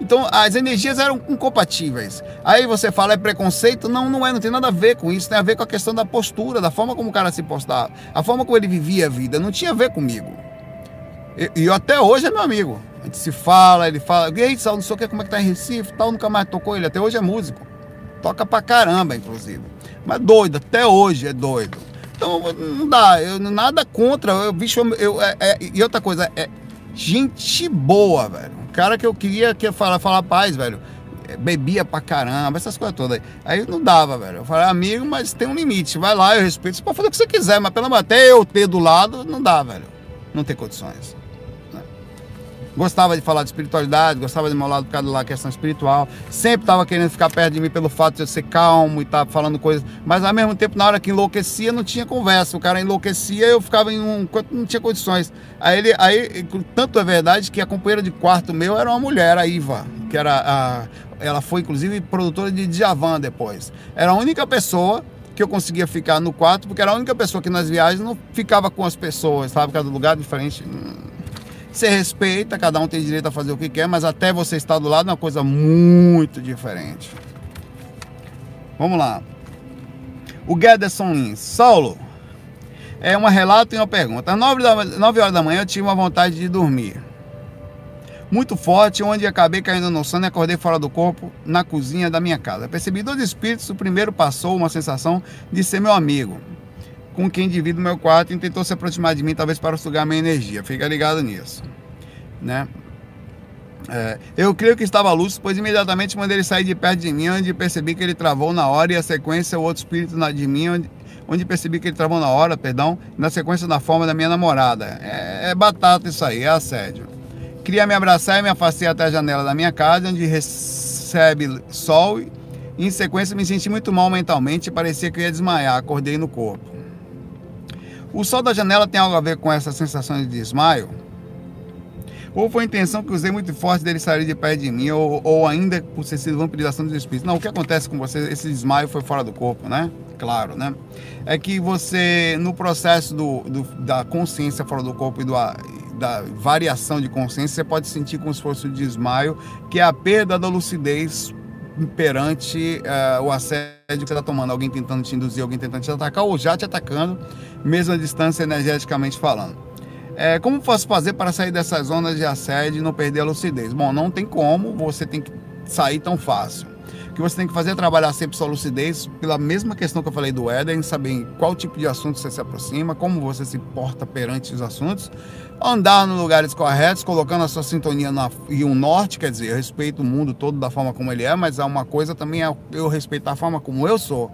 Então as energias eram incompatíveis. Aí você fala é preconceito? Não, não é, não tem nada a ver com isso, tem a ver com a questão da postura, da forma como o cara se postava, a forma como ele vivia a vida, não tinha a ver comigo. E, e até hoje é meu amigo. A gente se fala, ele fala, e aí, Sal, não sei o que, como é que tá em Recife, tal, nunca mais tocou ele, até hoje é músico. Toca pra caramba, inclusive. Mas doido, até hoje é doido. Então não dá, eu, nada contra, eu, bicho, eu, é, é, e outra coisa, é gente boa, velho cara que eu queria que falar, falar paz, velho. É, bebia pra caramba, essas coisas todas aí. Aí não dava, velho. Eu falei, amigo, mas tem um limite. Vai lá, eu respeito. Você pode fazer o que você quiser, mas pelo menos até eu ter do lado, não dá, velho. Não tem condições. Gostava de falar de espiritualidade, gostava de meu lado por causa da questão espiritual, sempre estava querendo ficar perto de mim pelo fato de eu ser calmo e estar tá falando coisas, mas ao mesmo tempo, na hora que enlouquecia, não tinha conversa, o cara enlouquecia, eu ficava em um, não tinha condições. Aí ele, aí, tanto é verdade que a companheira de quarto meu era uma mulher, a Iva, que era a, ela foi inclusive produtora de Djavan depois. Era a única pessoa que eu conseguia ficar no quarto, porque era a única pessoa que nas viagens não ficava com as pessoas, sabe? Cada lugar diferente. Você respeita, cada um tem direito a fazer o que quer, mas até você estar do lado é uma coisa muito diferente. Vamos lá. O Gederson Lins. Saulo, é um relato e uma pergunta. Às 9, da, 9 horas da manhã eu tive uma vontade de dormir. Muito forte, onde acabei caindo no sono e acordei fora do corpo, na cozinha da minha casa. Percebi dois espíritos. O primeiro passou uma sensação de ser meu amigo com quem divido meu quarto e tentou se aproximar de mim, talvez para sugar minha energia. Fica ligado nisso. Né? É, eu creio que estava lúcido, pois imediatamente mandei ele sair de perto de mim, onde percebi que ele travou na hora e a sequência, o outro espírito de mim, onde, onde percebi que ele travou na hora, perdão, na sequência da forma da minha namorada. É, é batata isso aí, é assédio. Queria me abraçar e me afastei até a janela da minha casa, onde recebe sol e em sequência me senti muito mal mentalmente e parecia que eu ia desmaiar, acordei no corpo. O sol da janela tem algo a ver com essa sensação de desmaio? Ou foi a intenção que usei muito forte dele sair de perto de mim, ou, ou ainda por ser sido vampirização dos espíritos? Não, o que acontece com você, esse desmaio foi fora do corpo, né? Claro, né? É que você, no processo do, do da consciência fora do corpo e do, da variação de consciência, você pode sentir como se fosse o desmaio, que é a perda da lucidez perante uh, o assédio que você está tomando, alguém tentando te induzir, alguém tentando te atacar ou já te atacando, mesmo a distância energeticamente falando. É, como posso fazer para sair dessas zonas de assédio e não perder a lucidez? Bom, não tem como, você tem que sair tão fácil. O que você tem que fazer é trabalhar sempre sua lucidez, pela mesma questão que eu falei do Éden, saber qual tipo de assunto você se aproxima, como você se porta perante os assuntos, andar nos lugares corretos, colocando a sua sintonia na, e um norte, quer dizer, eu respeito o mundo todo da forma como ele é, mas há uma coisa também é eu respeitar a forma como eu sou.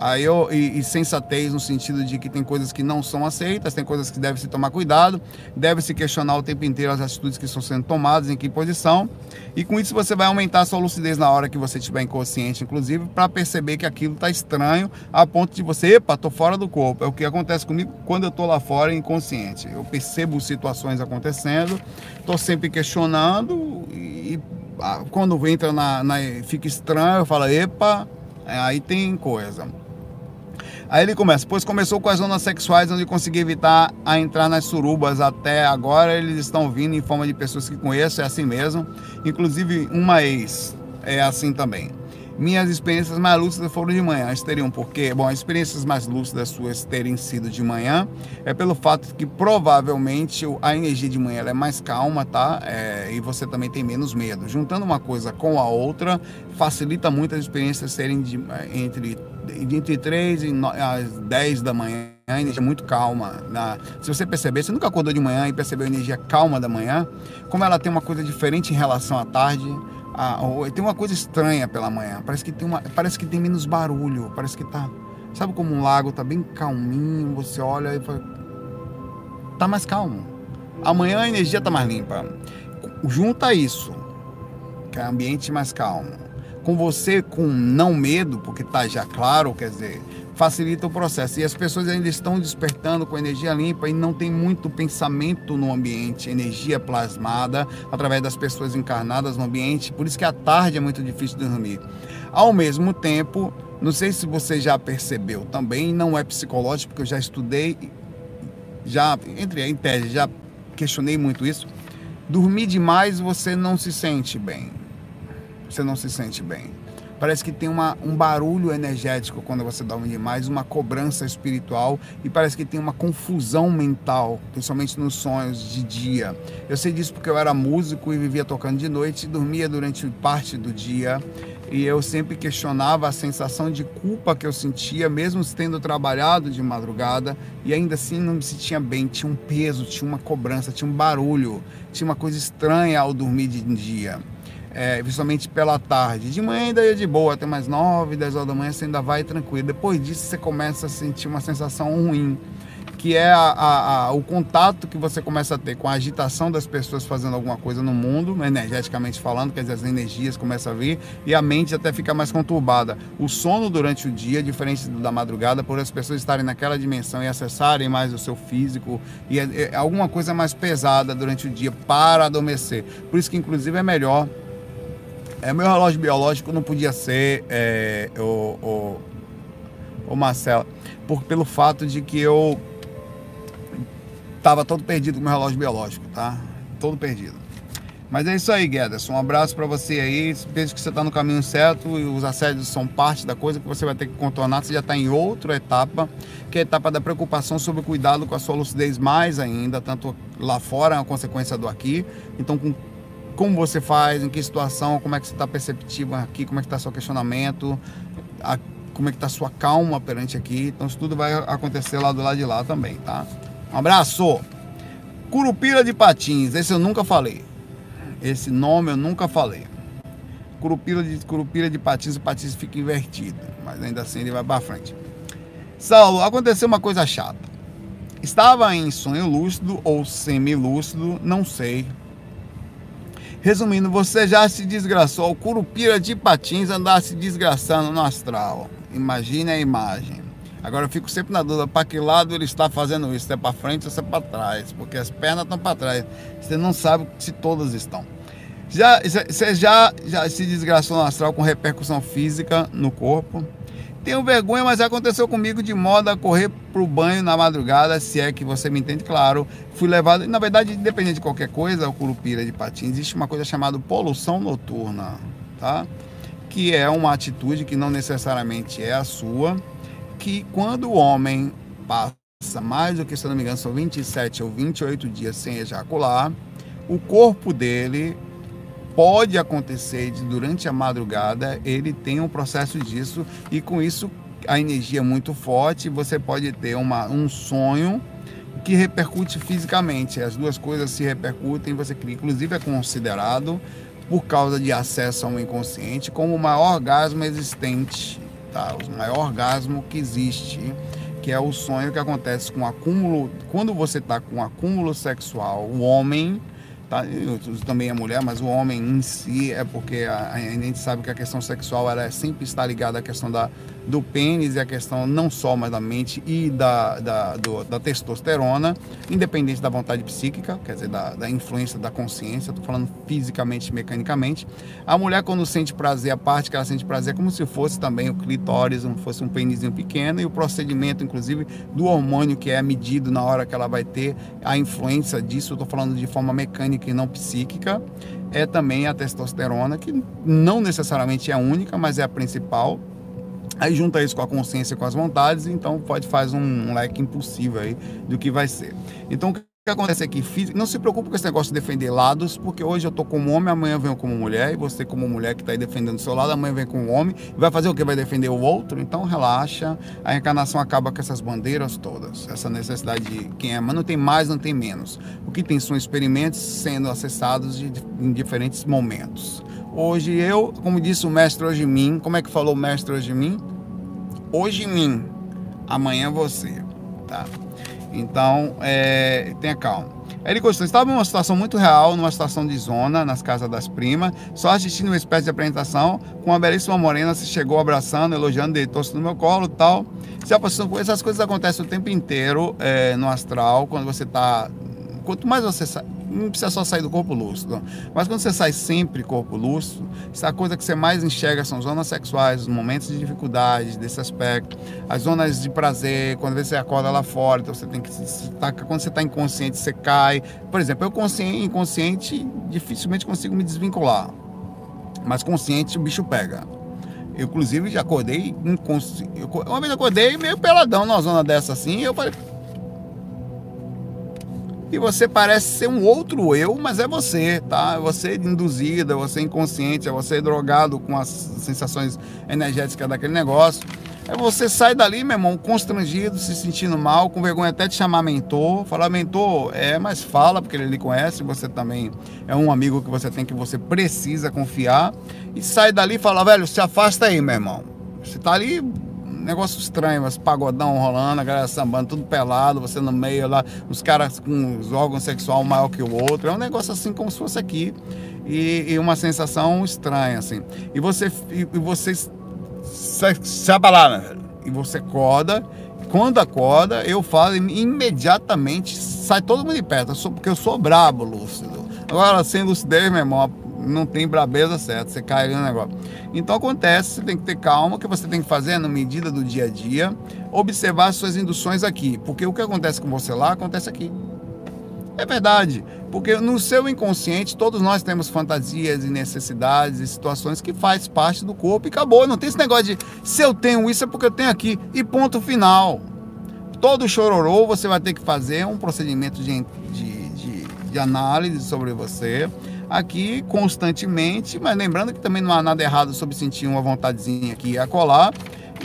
Aí eu, e, e, sensatez no sentido de que tem coisas que não são aceitas, tem coisas que deve se tomar cuidado, deve se questionar o tempo inteiro as atitudes que estão sendo tomadas, em que posição. E com isso você vai aumentar a sua lucidez na hora que você estiver inconsciente, inclusive, para perceber que aquilo está estranho, a ponto de você, epa, tô fora do corpo. É o que acontece comigo quando eu tô lá fora inconsciente. Eu percebo situações acontecendo, tô sempre questionando e ah, quando entra na, na fica estranho, eu falo, epa, aí tem coisa. Aí ele começa, pois começou com as zonas sexuais onde consegui evitar a entrar nas surubas. Até agora eles estão vindo em forma de pessoas que conheço, é assim mesmo. Inclusive uma ex é assim também. Minhas experiências mais lúcidas foram de manhã. Elas teriam porque, bom, as experiências mais lúcidas suas terem sido de manhã é pelo fato que provavelmente a energia de manhã é mais calma, tá? É, e você também tem menos medo. Juntando uma coisa com a outra, facilita muito as experiências serem de, entre, entre 3 e 10 da manhã a energia muito calma. Na, se você perceber, você nunca acordou de manhã e percebeu a energia calma da manhã, como ela tem uma coisa diferente em relação à tarde, ah, tem uma coisa estranha pela manhã. Parece que tem uma, parece que tem menos barulho. Parece que tá, sabe como um lago tá bem calminho. Você olha e fala, tá mais calmo. Amanhã a energia tá mais limpa. Junta isso, que é ambiente mais calmo, com você com não medo, porque tá já claro, quer dizer, facilita o processo. E as pessoas ainda estão despertando com energia limpa e não tem muito pensamento no ambiente, energia plasmada através das pessoas encarnadas no ambiente. Por isso que à tarde é muito difícil dormir. Ao mesmo tempo, não sei se você já percebeu também, não é psicológico, porque eu já estudei, já entre em tese, já questionei muito isso. Dormir demais você não se sente bem. Você não se sente bem. Parece que tem uma, um barulho energético quando você dorme demais, uma cobrança espiritual e parece que tem uma confusão mental, principalmente nos sonhos de dia. Eu sei disso porque eu era músico e vivia tocando de noite e dormia durante parte do dia. E eu sempre questionava a sensação de culpa que eu sentia, mesmo tendo trabalhado de madrugada, e ainda assim não me sentia bem. Tinha um peso, tinha uma cobrança, tinha um barulho, tinha uma coisa estranha ao dormir de dia é, principalmente pela tarde. De manhã ainda ia de boa, até mais 9, 10 horas da manhã você ainda vai tranquilo. Depois disso você começa a sentir uma sensação ruim. que é a, a, a, o contato que você começa a ter com a agitação das pessoas fazendo alguma coisa no mundo, energeticamente falando, quer dizer, as energias começam a vir e a mente até fica mais conturbada. O sono durante o dia, diferente da madrugada, por as pessoas estarem naquela dimensão e acessarem mais o seu físico e é, é alguma coisa mais pesada durante o dia para adormecer. Por isso que, inclusive, é melhor. É, meu relógio biológico não podia ser é, o, o, o Marcelo, por, pelo fato de que eu Tava todo perdido com meu relógio biológico, tá? Todo perdido. Mas é isso aí, Guedes. Um abraço para você aí. Vejo que você está no caminho certo e os assédios são parte da coisa que você vai ter que contornar. Você já está em outra etapa, que é a etapa da preocupação sobre o cuidado com a sua lucidez mais ainda, tanto lá fora, é uma consequência do aqui. Então, com, como você faz, em que situação, como é que você está perceptivo aqui, como é que está seu questionamento, a, como é que está sua calma perante aqui. Então, isso tudo vai acontecer lá do lado de lá também, tá? Um abraço. Curupira de Patins, esse eu nunca falei. Esse nome eu nunca falei. Curupira de, Curupira de Patins, o Patins fica invertido, mas ainda assim ele vai para frente. Saulo, aconteceu uma coisa chata. Estava em sonho lúcido ou semi-lúcido, não sei. Resumindo, você já se desgraçou. O Curupira de Patins andar se desgraçando no astral. Imagine a imagem. Agora eu fico sempre na dúvida, para que lado ele está fazendo isso, se é para frente ou se é para trás, porque as pernas estão para trás. Você não sabe se todas estão. Já, você já, já se desgraçou no astral com repercussão física no corpo. Tenho vergonha, mas aconteceu comigo de modo a correr para o banho na madrugada, se é que você me entende, claro. Fui levado, na verdade, independente de qualquer coisa, o curupira de patins, existe uma coisa chamada poluição noturna, tá? Que é uma atitude que não necessariamente é a sua, que quando o homem passa mais do que, se não me engano, são 27 ou 28 dias sem ejacular, o corpo dele pode acontecer de, durante a madrugada, ele tem um processo disso e com isso a energia é muito forte, você pode ter uma, um sonho que repercute fisicamente. As duas coisas se repercutem, você inclusive é considerado por causa de acesso ao inconsciente como o maior orgasmo existente tá? O maior orgasmo que existe, que é o sonho que acontece com acúmulo. Quando você está com acúmulo sexual, o homem Tá? também a mulher, mas o homem em si é porque a, a, gente sabe que a questão sexual ela é sempre está ligada à questão da, do pênis e a questão não só mais da mente e da, da, do, da testosterona, independente da vontade psíquica, quer dizer, da, da influência da consciência, estou falando fisicamente, mecanicamente. A mulher, quando sente prazer, a parte que ela sente prazer é como se fosse também o clitóris, como fosse um pênisinho pequeno, e o procedimento, inclusive, do hormônio que é medido na hora que ela vai ter a influência disso, estou falando de forma mecânica e não psíquica, é também a testosterona, que não necessariamente é a única, mas é a principal Aí junta isso com a consciência, com as vontades, então pode fazer um, um leque impossível aí do que vai ser. Então o que acontece aqui? Não se preocupe com esse negócio de defender lados, porque hoje eu tô como homem, amanhã venho como mulher, e você como mulher que está aí defendendo o seu lado, amanhã vem como homem, vai fazer o que? Vai defender o outro? Então relaxa, a reencarnação acaba com essas bandeiras todas, essa necessidade de quem é, mas não tem mais, não tem menos. O que tem são experimentos sendo acessados de, em diferentes momentos. Hoje eu, como disse o mestre hoje mim, como é que falou o mestre hoje mim? Hoje mim, amanhã você, tá? Então, é, tenha calma. Ele gostou. Estava em uma situação muito real, numa situação de zona, nas casas das primas, só assistindo uma espécie de apresentação, com uma belíssima morena se chegou abraçando, elogiando, deitou-se no meu colo tal. Se essas coisas acontecem o tempo inteiro é, no astral, quando você está. Quanto mais você não precisa só sair do corpo lúcido. Mas quando você sai sempre corpo lúcido, a coisa que você mais enxerga são zonas sexuais, os momentos de dificuldade desse aspecto, as zonas de prazer, quando você acorda lá fora, então você tem que. Tá, quando você está inconsciente, você cai. Por exemplo, eu consciente, inconsciente dificilmente consigo me desvincular. Mas consciente o bicho pega. Eu, inclusive, já acordei inconsciente. Uma vez acordei meio peladão numa zona dessa assim, eu falei, e você parece ser um outro eu, mas é você, tá? É você induzido, é você inconsciente, é você drogado com as sensações energéticas daquele negócio. Aí você sai dali, meu irmão, constrangido, se sentindo mal, com vergonha até de chamar mentor. Falar mentor, é, mas fala, porque ele lhe conhece, você também é um amigo que você tem que você precisa confiar. E sai dali e fala, velho, se afasta aí, meu irmão. Você tá ali negócio estranho, mas pagodão rolando, a galera sambando, tudo pelado, você no meio lá, os caras com os órgãos sexual maior que o outro. É um negócio assim como se fosse aqui. E, e uma sensação estranha, assim. E você. E, você se abalar, né? E você acorda. Quando acorda, eu falo imediatamente sai todo mundo de perto, porque eu sou brabo, lúcido. Agora, sem lucidez, meu irmão, não tem brabeza certa, você cai no negócio. Então acontece, você tem que ter calma, o que você tem que fazer na medida do dia a dia, observar suas induções aqui, porque o que acontece com você lá, acontece aqui. É verdade, porque no seu inconsciente todos nós temos fantasias e necessidades e situações que faz parte do corpo e acabou. Não tem esse negócio de se eu tenho isso é porque eu tenho aqui e ponto final. Todo chororô você vai ter que fazer um procedimento de, de, de, de análise sobre você aqui constantemente, mas lembrando que também não há nada errado sobre sentir uma vontadezinha aqui e acolá,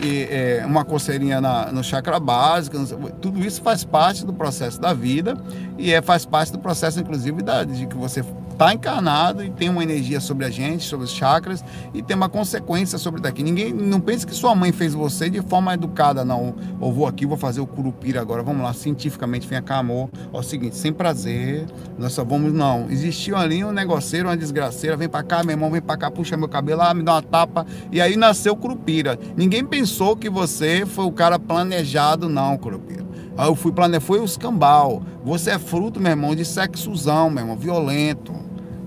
e, é, uma coceirinha na, no chakra básico, tudo isso faz parte do processo da vida e é, faz parte do processo, inclusive, da, de que você está encarnado e tem uma energia sobre a gente, sobre os chakras, e tem uma consequência sobre daqui. Ninguém não pense que sua mãe fez você de forma educada, não. Ou vou aqui, vou fazer o curupira agora. Vamos lá, cientificamente, vem cá, amor. É o seguinte, sem prazer, nós só vamos. Não. Existiu ali um negoceiro, uma desgraceira, vem para cá, meu irmão, vem para cá, puxa meu cabelo, ah, me dá uma tapa. E aí nasceu o curupira. Ninguém pensou que você foi o cara planejado, não, curupira. Aí eu fui planejar, foi o escambau. Você é fruto, meu irmão, de sexuzão, meu irmão, violento.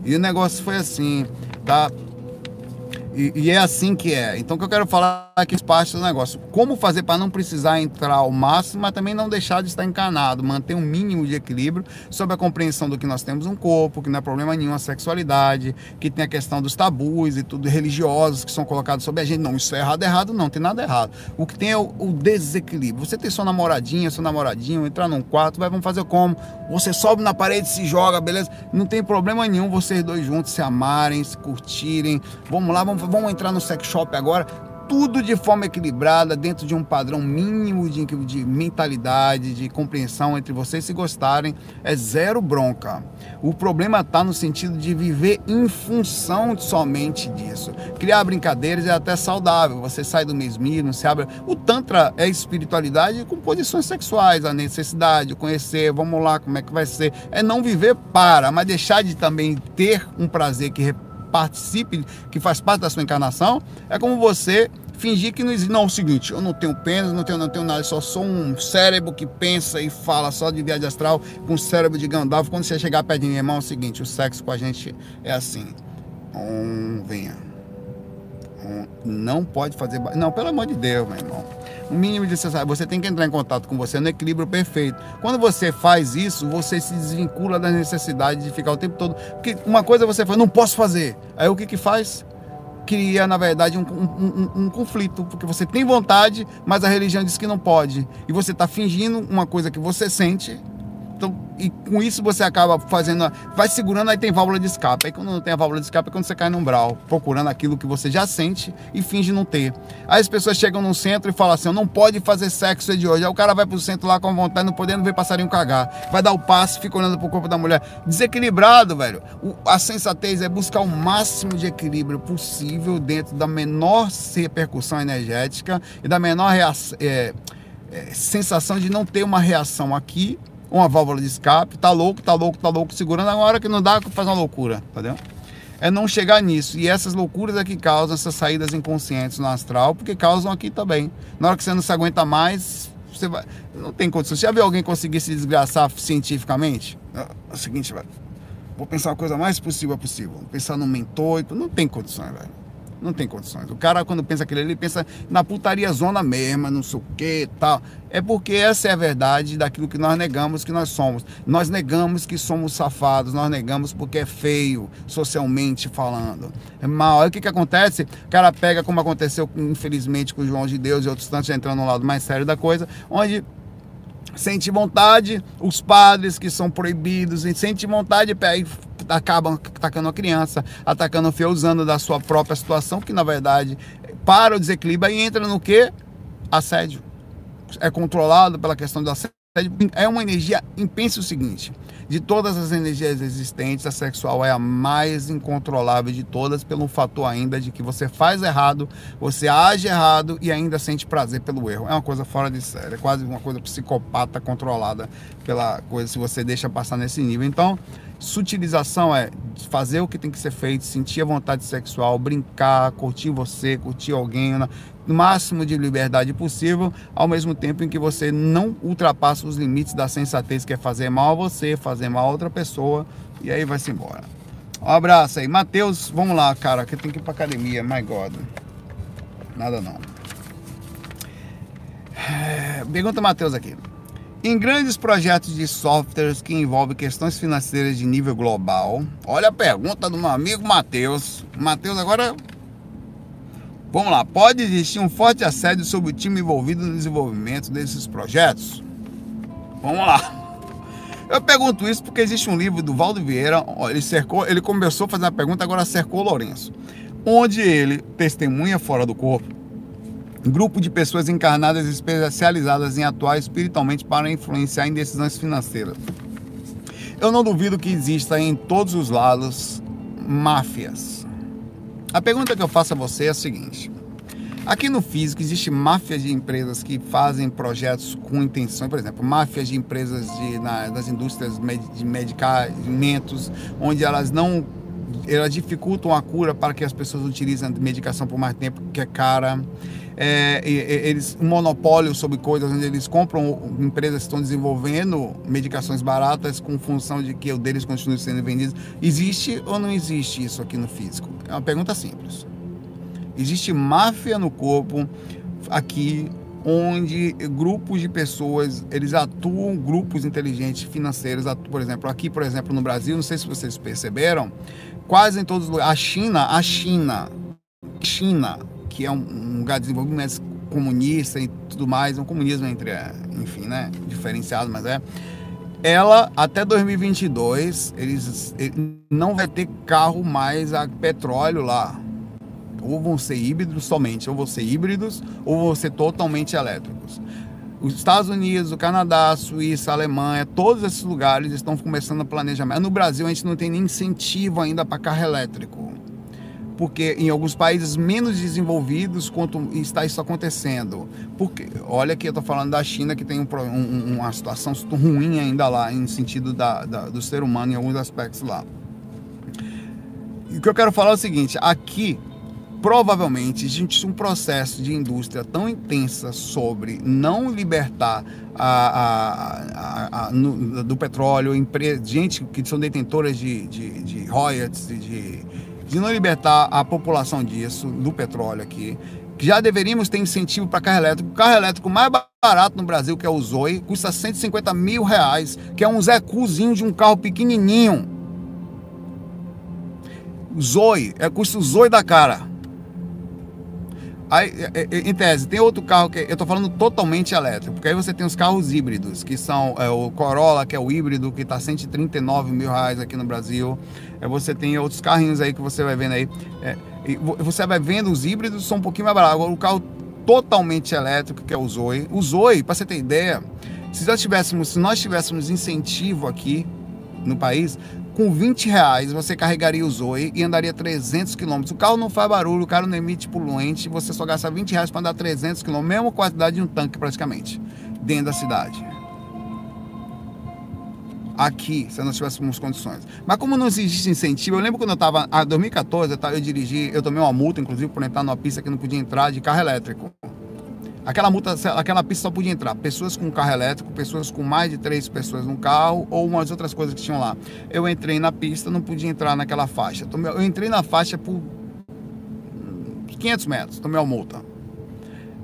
E o negócio foi assim, tá? E, e, é assim que é. Então, o que eu quero falar aqui é parte do negócio. Como fazer para não precisar entrar ao máximo, mas também não deixar de estar encanado, manter um mínimo de equilíbrio sobre a compreensão do que nós temos um corpo, que não é problema nenhum a sexualidade, que tem a questão dos tabus e tudo religiosos que são colocados sobre a gente. Não, isso é errado, errado não, tem nada errado. O que tem é o, o desequilíbrio. Você tem sua namoradinha, seu namoradinho, entrar num quarto, vai, vamos fazer como? Você sobe na parede, se joga, beleza? Não tem problema nenhum vocês dois juntos se amarem, se curtirem. Vamos lá, vamos vamos entrar no sex shop agora, tudo de forma equilibrada, dentro de um padrão mínimo de, de, mentalidade, de compreensão entre vocês se gostarem, é zero bronca. O problema está no sentido de viver em função somente disso. Criar brincadeiras é até saudável, você sai do mesmismo, se abre. O Tantra é espiritualidade com posições sexuais, a necessidade, conhecer, vamos lá, como é que vai ser. É não viver para, mas deixar de também ter um prazer que participe, que faz parte da sua encarnação, é como você fingir que não existe. Não, é o seguinte, eu não tenho pênis, não tenho, não tenho nada, só sou um cérebro que pensa e fala só de viagem astral, com um cérebro de Gandalf. Quando você chegar perto de mim, irmão, é o seguinte, o sexo com a gente é assim. Um, venha. Um, não pode fazer. Não, pelo amor de Deus, meu irmão o mínimo de você tem que entrar em contato com você no equilíbrio perfeito. Quando você faz isso, você se desvincula da necessidade de ficar o tempo todo. Porque uma coisa você fala, não posso fazer. Aí o que que faz? Cria, na verdade, um, um, um, um conflito, porque você tem vontade, mas a religião diz que não pode. E você está fingindo uma coisa que você sente, então, e com isso você acaba fazendo, vai segurando, aí tem válvula de escape. Aí quando não tem a válvula de escape é quando você cai num umbral, procurando aquilo que você já sente e finge não ter. Aí as pessoas chegam num centro e falam assim: não pode fazer sexo de hoje. Aí o cara vai pro centro lá com vontade, não podendo ver passarinho cagar. Vai dar o passo, fica olhando pro corpo da mulher. Desequilibrado, velho. O, a sensatez é buscar o máximo de equilíbrio possível dentro da menor repercussão energética e da menor é, é, sensação de não ter uma reação aqui uma válvula de escape, tá louco, tá louco, tá louco, segurando, na hora que não dá, faz uma loucura, entendeu? É não chegar nisso. E essas loucuras é que causam essas saídas inconscientes no astral, porque causam aqui também. Na hora que você não se aguenta mais, você vai. Não tem condição. Você já viu alguém conseguir se desgraçar cientificamente? É o seguinte, velho. Vou pensar a coisa mais possível possível. Vou pensar no mentor. Não tem condições, velho. Não tem condições. O cara, quando pensa aquilo ele pensa na putaria zona mesmo, não sei o que tal. É porque essa é a verdade daquilo que nós negamos que nós somos. Nós negamos que somos safados, nós negamos porque é feio, socialmente falando. É mal. Aí o que, que acontece? O cara pega, como aconteceu, infelizmente, com o João de Deus e outros tantos, entrando no lado mais sério da coisa, onde sente vontade, os padres que são proibidos, sente vontade, pega acabam atacando a criança, atacando o fio, usando da sua própria situação, que na verdade para o desequilíbrio e entra no que? Assédio. É controlado pela questão do assédio é uma energia. Pense o seguinte: de todas as energias existentes, a sexual é a mais incontrolável de todas, pelo fator ainda de que você faz errado, você age errado e ainda sente prazer pelo erro. É uma coisa fora de série, é quase uma coisa psicopata controlada pela coisa se você deixa passar nesse nível. Então, Sutilização é fazer o que tem que ser feito, sentir a vontade sexual, brincar, curtir você, curtir alguém, no máximo de liberdade possível, ao mesmo tempo em que você não ultrapassa os limites da sensatez, que é fazer mal a você, fazer mal a outra pessoa, e aí vai-se embora. Um abraço aí. Matheus, vamos lá, cara, que tem que ir pra academia, my God. Nada não. É, pergunta Matheus aqui. Em grandes projetos de softwares que envolvem questões financeiras de nível global, olha a pergunta do meu amigo Matheus. Matheus, agora vamos lá. Pode existir um forte assédio sobre o time envolvido no desenvolvimento desses projetos? Vamos lá. Eu pergunto isso porque existe um livro do Valdo Vieira, ele cercou, ele começou a fazer a pergunta, agora cercou o Lourenço, onde ele testemunha fora do corpo grupo de pessoas encarnadas especializadas em atuar espiritualmente para influenciar em decisões financeiras. Eu não duvido que exista em todos os lados máfias. A pergunta que eu faço a você é a seguinte: aqui no físico existe máfias de empresas que fazem projetos com intenção, por exemplo, máfias de empresas de, na, das indústrias de medicamentos, onde elas não elas dificultam a cura para que as pessoas utilizem medicação por mais tempo, que é cara é, eles um monopólio sobre coisas onde eles compram empresas que estão desenvolvendo medicações baratas com função de que o deles continue sendo vendido. Existe ou não existe isso aqui no físico? É uma pergunta simples. Existe máfia no corpo aqui onde grupos de pessoas eles atuam grupos inteligentes financeiros atuam, por exemplo aqui por exemplo no Brasil não sei se vocês perceberam quase em todos os lugares a China a China China que é um, um lugar de desenvolvimento comunista e tudo mais, um comunismo entre, enfim, né, diferenciado, mas é. Ela, até 2022, eles, não vai ter carro mais a petróleo lá. Ou vão ser híbridos somente, ou vão ser híbridos, ou vão ser totalmente elétricos. Os Estados Unidos, o Canadá, a Suíça, a Alemanha, todos esses lugares estão começando a planejar. No Brasil, a gente não tem nem incentivo ainda para carro elétrico porque em alguns países menos desenvolvidos quanto está isso acontecendo. Porque olha que eu estou falando da China que tem um, um, uma situação ruim ainda lá em sentido da, da, do ser humano em alguns aspectos lá. E o que eu quero falar é o seguinte: aqui provavelmente existe um processo de indústria tão intensa sobre não libertar a, a, a, no, do petróleo, gente que são detentoras de, de, de royalties, de, de não libertar a população disso, do petróleo aqui, que já deveríamos ter incentivo para carro elétrico. O carro elétrico mais barato no Brasil, que é o Zoe, custa 150 mil reais, que é um Zé Cuzinho de um carro pequenininho. Zoe, é custa o Zoe da cara. Aí, é, é, em tese, tem outro carro que eu estou falando totalmente elétrico, porque aí você tem os carros híbridos, que são é, o Corolla, que é o híbrido, que está 139 mil reais aqui no Brasil. É, você tem outros carrinhos aí que você vai vendo aí. É, você vai vendo os híbridos, são um pouquinho mais baratos. Agora, o carro totalmente elétrico, que é o Zoe. O Zoe, para você ter ideia, se nós tivéssemos, se nós tivéssemos incentivo aqui no país, com 20 reais você carregaria o Zoe e andaria 300 quilômetros. O carro não faz barulho, o carro não emite poluente, você só gasta 20 reais para andar 300 quilômetros, mesma quantidade de um tanque praticamente, dentro da cidade. Aqui, se nós tivéssemos condições. Mas como não existe incentivo, eu lembro quando eu estava, em 2014, eu, eu dirigi, eu tomei uma multa, inclusive, por entrar numa pista que não podia entrar de carro elétrico. Aquela multa, aquela pista só podia entrar pessoas com carro elétrico, pessoas com mais de três pessoas no carro ou umas outras coisas que tinham lá. Eu entrei na pista, não podia entrar naquela faixa. Eu entrei na faixa por 500 metros, tomei uma multa.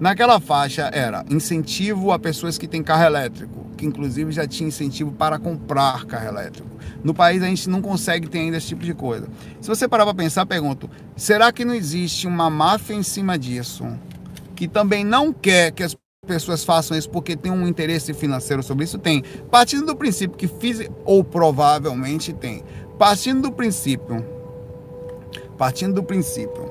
Naquela faixa era incentivo a pessoas que têm carro elétrico, que inclusive já tinha incentivo para comprar carro elétrico. No país a gente não consegue ter ainda esse tipo de coisa. Se você parar para pensar, pergunto: será que não existe uma máfia em cima disso? que também não quer que as pessoas façam isso porque tem um interesse financeiro sobre isso? Tem. Partindo do princípio que fiz, ou provavelmente tem. Partindo do princípio, partindo do princípio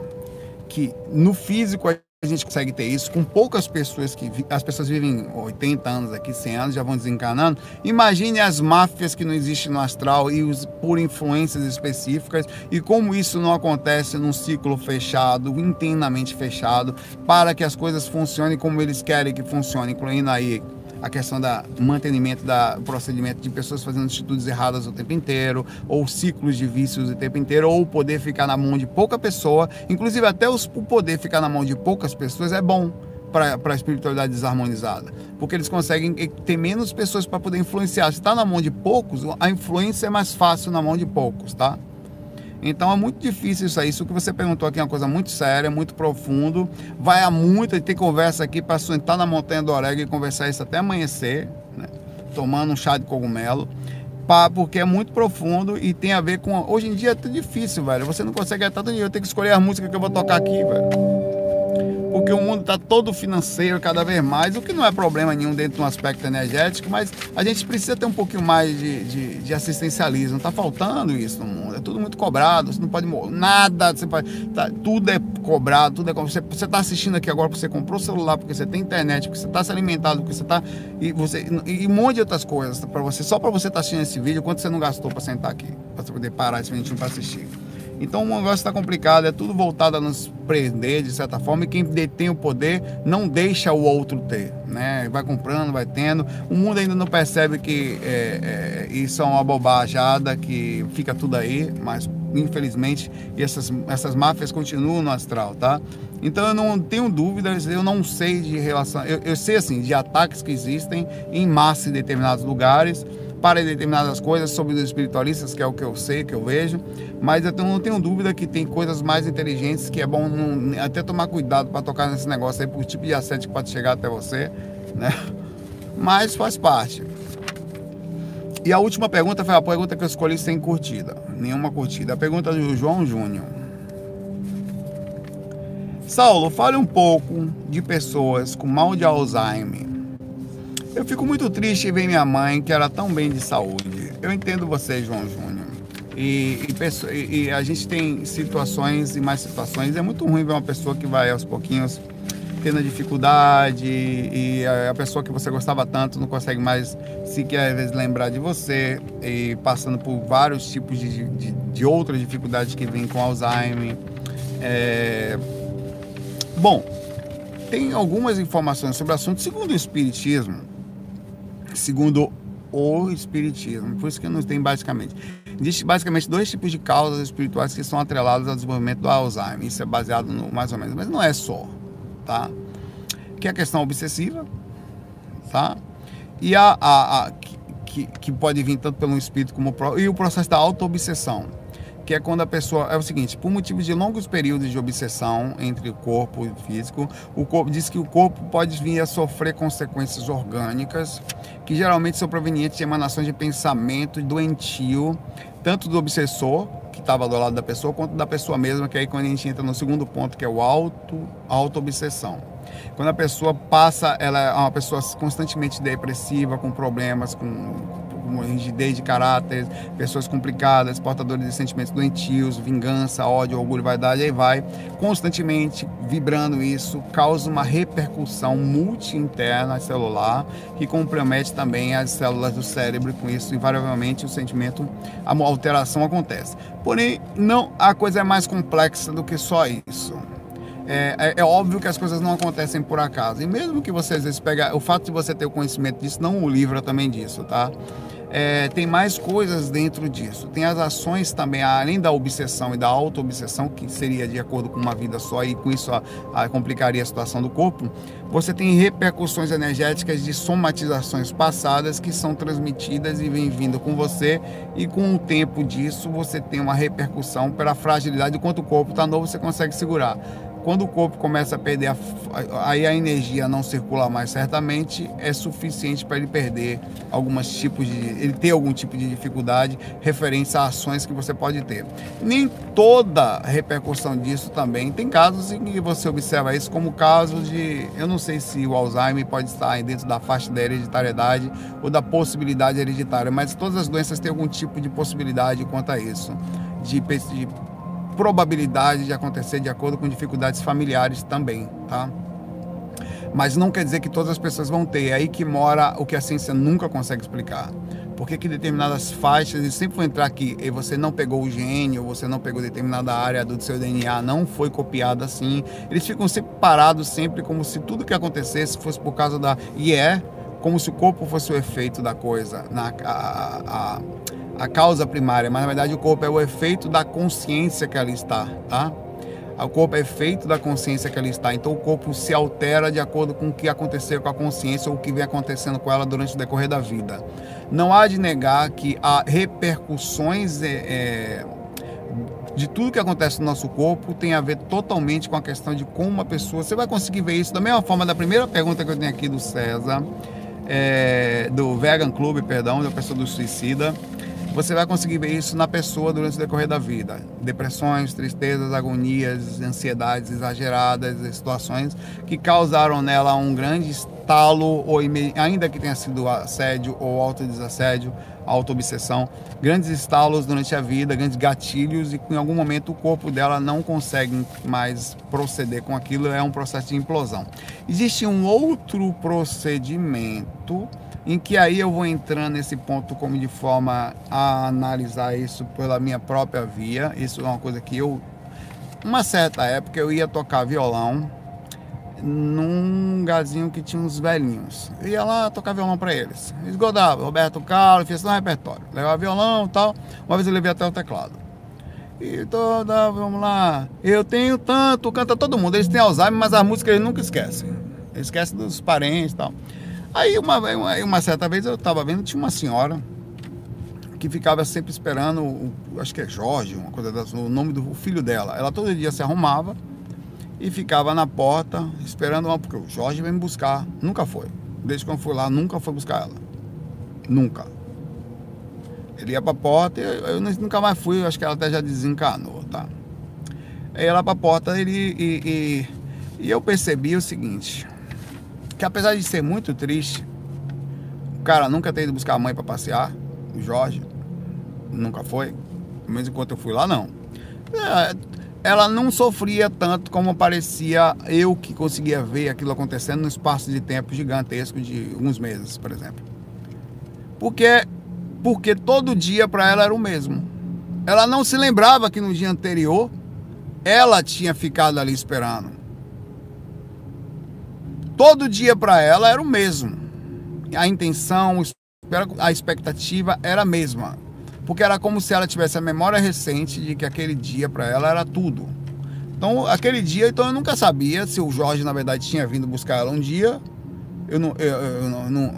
que no físico a a gente consegue ter isso com poucas pessoas que as pessoas vivem 80 anos aqui, 100 anos, já vão desencarnando. Imagine as máfias que não existem no astral e os, por influências específicas e como isso não acontece num ciclo fechado, internamente fechado, para que as coisas funcionem como eles querem que funcionem, incluindo aí a questão do mantenimento da procedimento de pessoas fazendo atitudes erradas o tempo inteiro, ou ciclos de vícios o tempo inteiro, ou poder ficar na mão de pouca pessoa, inclusive até os, o poder ficar na mão de poucas pessoas é bom para a espiritualidade desarmonizada, porque eles conseguem ter menos pessoas para poder influenciar. Se está na mão de poucos, a influência é mais fácil na mão de poucos, tá? Então é muito difícil isso aí. Isso que você perguntou aqui é uma coisa muito séria, muito profundo. Vai a muito, tem conversa aqui para sentar na montanha do Orega e conversar isso até amanhecer, né? tomando um chá de cogumelo. Porque é muito profundo e tem a ver com. Hoje em dia é tudo difícil, velho. Você não consegue gastar tanto dinheiro. Eu tenho que escolher a música que eu vou tocar aqui, velho porque o mundo está todo financeiro cada vez mais, o que não é problema nenhum dentro de um aspecto energético, mas a gente precisa ter um pouquinho mais de, de, de assistencialismo. Está faltando isso no mundo. É tudo muito cobrado, você não pode nada, você pode, tá, tudo é cobrado, tudo é Você está assistindo aqui agora porque você comprou o celular, porque você tem internet, porque você está se alimentando, porque você está. E, você, e, um monte de outras coisas para você, só para você estar tá assistindo esse vídeo, quanto você não gastou para sentar aqui, para você poder parar esse vídeo para assistir. Então o negócio está complicado, é tudo voltado a nos prender de certa forma, e quem detém o poder não deixa o outro ter, né? Vai comprando, vai tendo. O mundo ainda não percebe que é, é, isso é uma bobajada, que fica tudo aí, mas infelizmente essas, essas máfias continuam no astral, tá? Então eu não tenho dúvidas, eu não sei de relação, eu, eu sei assim, de ataques que existem em massa em determinados lugares para determinadas coisas sobre os espiritualistas, que é o que eu sei, que eu vejo, mas eu não tenho dúvida que tem coisas mais inteligentes que é bom não, até tomar cuidado para tocar nesse negócio aí, por tipo de assédio que pode chegar até você, né? Mas faz parte. E a última pergunta foi a pergunta que eu escolhi sem curtida, nenhuma curtida. A pergunta do João Júnior. Saulo, fale um pouco de pessoas com mal de Alzheimer eu fico muito triste em ver minha mãe, que era tão bem de saúde. Eu entendo você, João Júnior. E, e, e, a gente tem situações e mais situações. É muito ruim ver uma pessoa que vai aos pouquinhos tendo dificuldade e a pessoa que você gostava tanto não consegue mais sequer às vezes lembrar de você e passando por vários tipos de, de, de outras dificuldades que vêm com Alzheimer. É... Bom, tem algumas informações sobre o assunto. Segundo o Espiritismo, segundo o Espiritismo. Por isso que não tem basicamente. Existe basicamente dois tipos de causas espirituais que são atreladas ao desenvolvimento do Alzheimer. Isso é baseado no mais ou menos, mas não é só, tá? Que é a questão obsessiva, tá? E a, a, a que, que pode vir tanto pelo espírito como o e o processo da auto-obsessão que é quando a pessoa é o seguinte, por motivos de longos períodos de obsessão entre o corpo e o físico, o corpo diz que o corpo pode vir a sofrer consequências orgânicas, que geralmente são provenientes de emanações de pensamento doentio, tanto do obsessor, que estava do lado da pessoa, quanto da pessoa mesma, que aí quando a gente entra no segundo ponto, que é o auto, auto-obsessão. Quando a pessoa passa, ela é uma pessoa constantemente depressiva, com problemas, com como rigidez de caráter, pessoas complicadas, portadores de sentimentos doentios, vingança, ódio, orgulho, vaidade, aí vai, constantemente vibrando isso, causa uma repercussão multi-interna celular que compromete também as células do cérebro com isso, invariavelmente, o sentimento, a alteração acontece. Porém, não, a coisa é mais complexa do que só isso. É, é, é, óbvio que as coisas não acontecem por acaso. E mesmo que você às vezes pega. O fato de você ter o conhecimento disso não o livra também disso, tá? é, tem mais coisas dentro disso. Tem as ações também, além da obsessão e da auto-obsessão, que seria de acordo com uma vida só, e com isso a, a complicaria a situação do corpo. Você tem repercussões energéticas de somatizações passadas que são transmitidas e vêm vindo com você, e com o tempo disso você tem uma repercussão pela fragilidade. Enquanto o corpo está novo, você consegue segurar. Quando o corpo começa a perder, a, aí a energia não circula mais, certamente é suficiente para ele perder alguns tipos de, ele ter algum tipo de dificuldade referente a ações que você pode ter. Nem toda repercussão disso também. Tem casos em que você observa isso como casos de, eu não sei se o Alzheimer pode estar dentro da faixa da hereditariedade ou da possibilidade hereditária, mas todas as doenças têm algum tipo de possibilidade quanto a isso, de, de probabilidade de acontecer de acordo com dificuldades familiares também, tá? Mas não quer dizer que todas as pessoas vão ter. É aí que mora o que a ciência nunca consegue explicar. Por que, que determinadas faixas, sempre vão entrar aqui, e você não pegou o gene, ou você não pegou determinada área do seu DNA, não foi copiada assim. Eles ficam sempre parados, sempre como se tudo que acontecesse fosse por causa da. E é como se o corpo fosse o efeito da coisa, na, a, a, a causa primária, mas na verdade o corpo é o efeito da consciência que ali está, tá? O corpo é efeito da consciência que ali está. Então o corpo se altera de acordo com o que aconteceu com a consciência ou o que vem acontecendo com ela durante o decorrer da vida. Não há de negar que há repercussões é, é, de tudo que acontece no nosso corpo tem a ver totalmente com a questão de como uma pessoa. Você vai conseguir ver isso da mesma forma da primeira pergunta que eu tenho aqui do César, é, do Vegan Club, perdão, da pessoa do suicida você vai conseguir ver isso na pessoa durante o decorrer da vida. Depressões, tristezas, agonias, ansiedades exageradas, situações que causaram nela um grande estalo, ou ainda que tenha sido assédio ou autodesassédio, autoobsessão, grandes estalos durante a vida, grandes gatilhos e em algum momento o corpo dela não consegue mais proceder com aquilo, é um processo de implosão. Existe um outro procedimento em que aí eu vou entrando nesse ponto como de forma a analisar isso pela minha própria via. Isso é uma coisa que eu, uma certa época, eu ia tocar violão num lugarzinho que tinha uns velhinhos. Eu ia lá tocar violão para eles. Esgodava, Roberto Carlos, fez um repertório. Levava violão e tal. Uma vez eu levei até o teclado. E toda, vamos lá. Eu tenho tanto, canta todo mundo. Eles têm Alzheimer, mas a música eles nunca esquecem. Eles esquecem dos parentes e tal. Aí uma, uma, uma certa vez eu estava vendo, tinha uma senhora que ficava sempre esperando, o, acho que é Jorge, uma coisa o nome do filho dela. Ela todo dia se arrumava e ficava na porta esperando uma, porque o Jorge vem me buscar. Nunca foi. Desde que eu fui lá, nunca foi buscar ela. Nunca. Ele ia pra porta e eu, eu nunca mais fui, acho que ela até já desencanou, tá? Aí ela pra porta ele, e, e, e eu percebi o seguinte, que apesar de ser muito triste, o cara nunca ter ido buscar a mãe para passear, o Jorge, nunca foi, pelo menos enquanto eu fui lá, não. É, ela não sofria tanto como parecia eu que conseguia ver aquilo acontecendo no espaço de tempo gigantesco de alguns meses, por exemplo. Porque, porque todo dia para ela era o mesmo. Ela não se lembrava que no dia anterior ela tinha ficado ali esperando todo dia para ela era o mesmo. A intenção, a expectativa era a mesma. Porque era como se ela tivesse a memória recente de que aquele dia para ela era tudo. Então, aquele dia, então eu nunca sabia se o Jorge, na verdade, tinha vindo buscar ela um dia. Eu não, eu, eu não,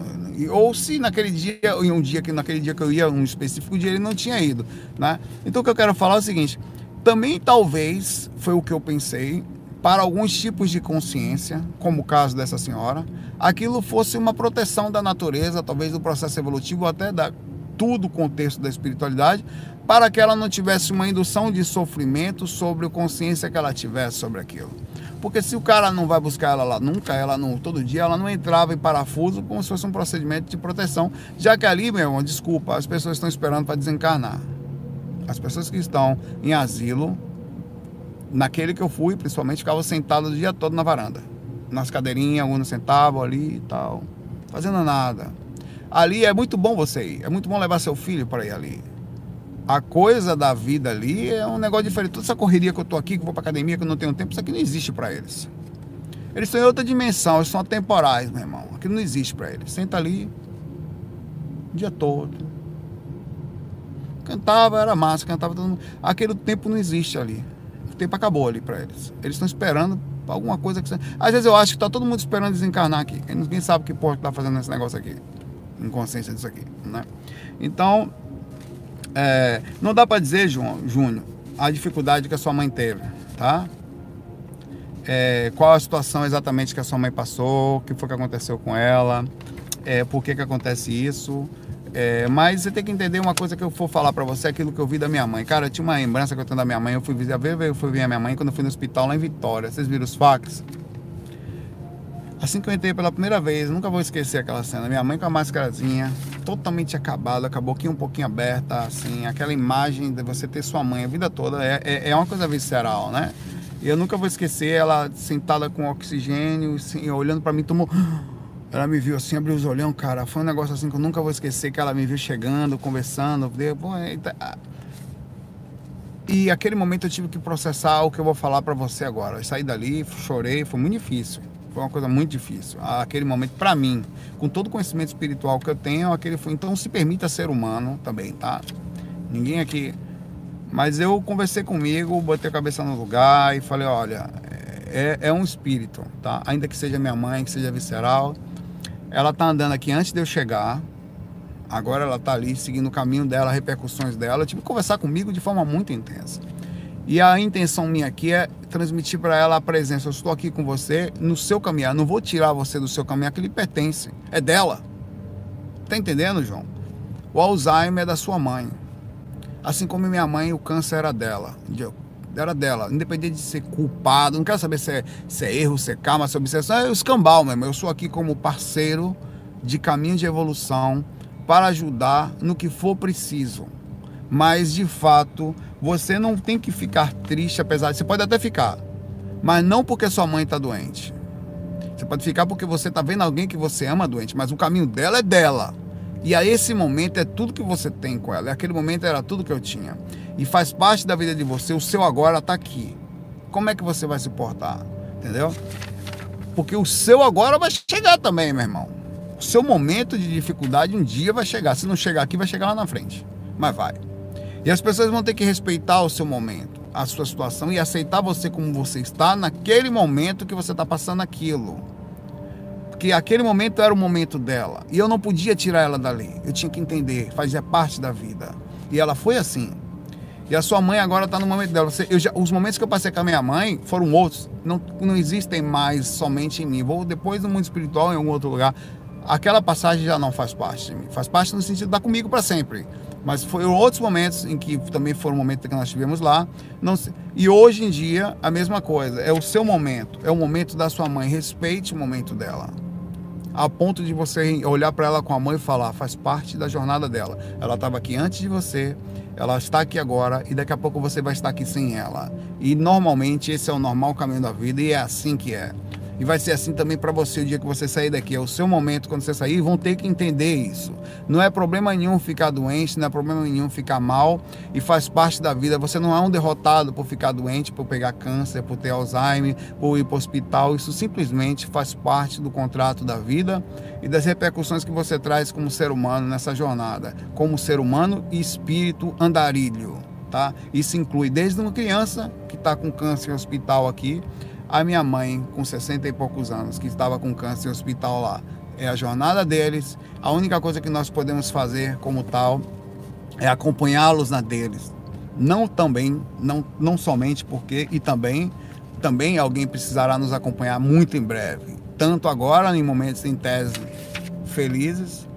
ou se naquele dia, em um dia que naquele dia que eu ia, um específico dia, ele não tinha ido, né? Então o que eu quero falar é o seguinte: também talvez foi o que eu pensei para alguns tipos de consciência, como o caso dessa senhora, aquilo fosse uma proteção da natureza, talvez do processo evolutivo, até da tudo o contexto da espiritualidade, para que ela não tivesse uma indução de sofrimento sobre a consciência que ela tivesse sobre aquilo. Porque se o cara não vai buscar ela lá nunca, ela não, todo dia, ela não entrava em parafuso como se fosse um procedimento de proteção, já que ali, meu irmão, desculpa, as pessoas estão esperando para desencarnar. As pessoas que estão em asilo, naquele que eu fui, principalmente, ficava sentado o dia todo na varanda. Nas cadeirinhas, alguns sentavam ali e tal, fazendo nada. Ali é muito bom você ir, é muito bom levar seu filho para ir ali. A coisa da vida ali é um negócio diferente. Toda essa correria que eu tô aqui, que eu vou para academia, que eu não tenho tempo, isso aqui não existe para eles. Eles estão em outra dimensão, eles são temporais, meu irmão. Aquilo não existe para eles. Senta ali o dia todo. Cantava, era massa, cantava todo mundo. Aquele tempo não existe ali o tempo acabou ali para eles. Eles estão esperando alguma coisa que. Às vezes eu acho que tá todo mundo esperando desencarnar aqui. Ninguém sabe que porra que tá fazendo esse negócio aqui. Em consciência disso aqui, né? Então, é, não dá para dizer, João, Júnior, a dificuldade que a sua mãe teve, tá? É, qual a situação exatamente que a sua mãe passou, o que foi que aconteceu com ela, é, por que que acontece isso. É, mas você tem que entender uma coisa que eu for falar para você, aquilo que eu vi da minha mãe. Cara, eu tinha uma lembrança que eu tenho da minha mãe. Eu fui ver, eu fui ver a minha mãe quando eu fui no hospital lá em Vitória. Vocês viram os fax? Assim que eu entrei pela primeira vez, nunca vou esquecer aquela cena. Minha mãe com a máscarazinha, totalmente acabada, com a boquinha um pouquinho aberta, assim, aquela imagem de você ter sua mãe a vida toda é, é, é uma coisa visceral, né? E eu nunca vou esquecer ela sentada com oxigênio, assim, olhando para mim, tomou. Ela me viu assim, abriu os olhão, cara. Foi um negócio assim que eu nunca vou esquecer, que ela me viu chegando, conversando. E aquele momento eu tive que processar o que eu vou falar para você agora. Eu saí dali, chorei, foi muito difícil. Foi uma coisa muito difícil. Aquele momento, para mim, com todo o conhecimento espiritual que eu tenho, aquele foi. Então, se permita ser humano também, tá? Ninguém aqui. Mas eu conversei comigo, botei a cabeça no lugar e falei: olha, é, é um espírito, tá? Ainda que seja minha mãe, que seja visceral. Ela tá andando aqui antes de eu chegar. Agora ela tá ali seguindo o caminho dela, repercussões dela. Eu tive que conversar comigo de forma muito intensa. E a intenção minha aqui é transmitir para ela a presença. Eu estou aqui com você no seu caminhar. Não vou tirar você do seu caminhar que lhe pertence. É dela. Tá entendendo, João? O Alzheimer é da sua mãe. Assim como minha mãe, o câncer era dela. Era dela. Independente de ser culpado. Não quero saber se é, se é erro, se é karma, se é obsessão. É o escambau mesmo. Eu sou aqui como parceiro de caminho de evolução para ajudar no que for preciso. Mas, de fato, você não tem que ficar triste, apesar de. Você pode até ficar, mas não porque sua mãe está doente. Você pode ficar porque você está vendo alguém que você ama doente, mas o caminho dela é dela. E a esse momento é tudo que você tem com ela. E aquele momento era tudo que eu tinha. E faz parte da vida de você. O seu agora está aqui. Como é que você vai se portar? Entendeu? Porque o seu agora vai chegar também, meu irmão. O seu momento de dificuldade um dia vai chegar. Se não chegar aqui, vai chegar lá na frente. Mas vai. E as pessoas vão ter que respeitar o seu momento, a sua situação e aceitar você como você está naquele momento que você está passando aquilo. Porque aquele momento era o momento dela. E eu não podia tirar ela dali. Eu tinha que entender, fazia parte da vida. E ela foi assim. E a sua mãe agora está no momento dela. Já, os momentos que eu passei com a minha mãe foram outros. Não, não existem mais somente em mim. Vou depois no mundo espiritual, em algum outro lugar. Aquela passagem já não faz parte de mim. Faz parte no sentido de estar comigo para sempre. Mas foram outros momentos em que também foram momentos que nós tivemos lá. Não, e hoje em dia, a mesma coisa. É o seu momento. É o momento da sua mãe. Respeite o momento dela. A ponto de você olhar para ela com a mãe e falar, faz parte da jornada dela. Ela estava aqui antes de você, ela está aqui agora e daqui a pouco você vai estar aqui sem ela. E normalmente esse é o normal caminho da vida e é assim que é. E vai ser assim também para você o dia que você sair daqui. É o seu momento quando você sair, vão ter que entender isso. Não é problema nenhum ficar doente, não é problema nenhum ficar mal e faz parte da vida. Você não é um derrotado por ficar doente, por pegar câncer, por ter Alzheimer, por ir para o hospital. Isso simplesmente faz parte do contrato da vida e das repercussões que você traz como ser humano nessa jornada, como ser humano e espírito andarilho. Tá? Isso inclui desde uma criança que está com câncer em hospital aqui, a minha mãe, com 60 e poucos anos, que estava com câncer em hospital lá. É a jornada deles. A única coisa que nós podemos fazer como tal é acompanhá-los na deles. Não também, não, não somente porque, e também, também alguém precisará nos acompanhar muito em breve. Tanto agora, em momentos em tese felizes,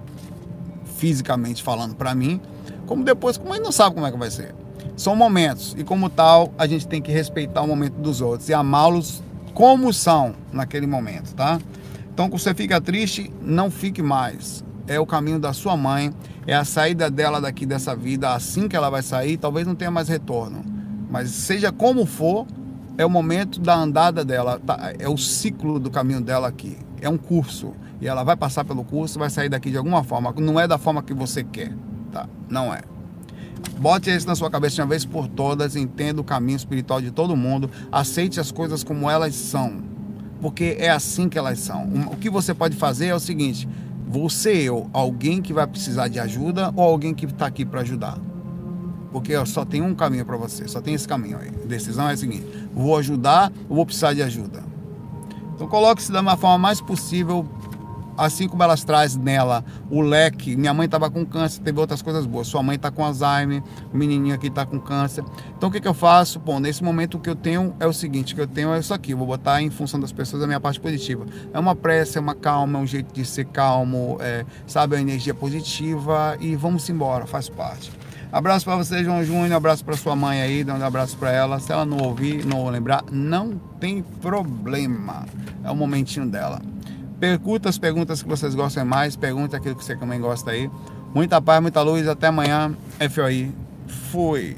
fisicamente falando para mim, como depois, como a gente não sabe como é que vai ser. São momentos, e como tal, a gente tem que respeitar o momento dos outros e amá-los como são naquele momento, tá? Então, quando você fica triste, não fique mais. É o caminho da sua mãe, é a saída dela daqui dessa vida, assim que ela vai sair, talvez não tenha mais retorno. Mas seja como for, é o momento da andada dela, tá? é o ciclo do caminho dela aqui. É um curso. E ela vai passar pelo curso, vai sair daqui de alguma forma. Não é da forma que você quer, tá? Não é. Bote isso na sua cabeça de uma vez por todas, entenda o caminho espiritual de todo mundo, aceite as coisas como elas são, porque é assim que elas são. O que você pode fazer é o seguinte: você eu, alguém que vai precisar de ajuda ou alguém que está aqui para ajudar? Porque eu só tem um caminho para você, só tem esse caminho aí. A decisão é a seguinte: vou ajudar ou vou precisar de ajuda? Então coloque-se da forma mais possível assim como elas trazem nela o leque, minha mãe estava com câncer, teve outras coisas boas, sua mãe está com Alzheimer, o menininho aqui está com câncer. Então o que, que eu faço? Bom, nesse momento o que eu tenho é o seguinte, o que eu tenho é isso aqui, vou botar em função das pessoas a minha parte positiva. É uma prece, é uma calma, é um jeito de ser calmo, é, sabe, a energia positiva e vamos embora, faz parte. Abraço para você, João Júnior. Abraço para sua mãe aí, dando um abraço para ela. Se ela não ouvir, não lembrar, não tem problema. É o momentinho dela. Percuta as perguntas que vocês gostam mais, pergunte aquilo que você também gosta aí. Muita paz, muita luz, até amanhã. FOI. Fui.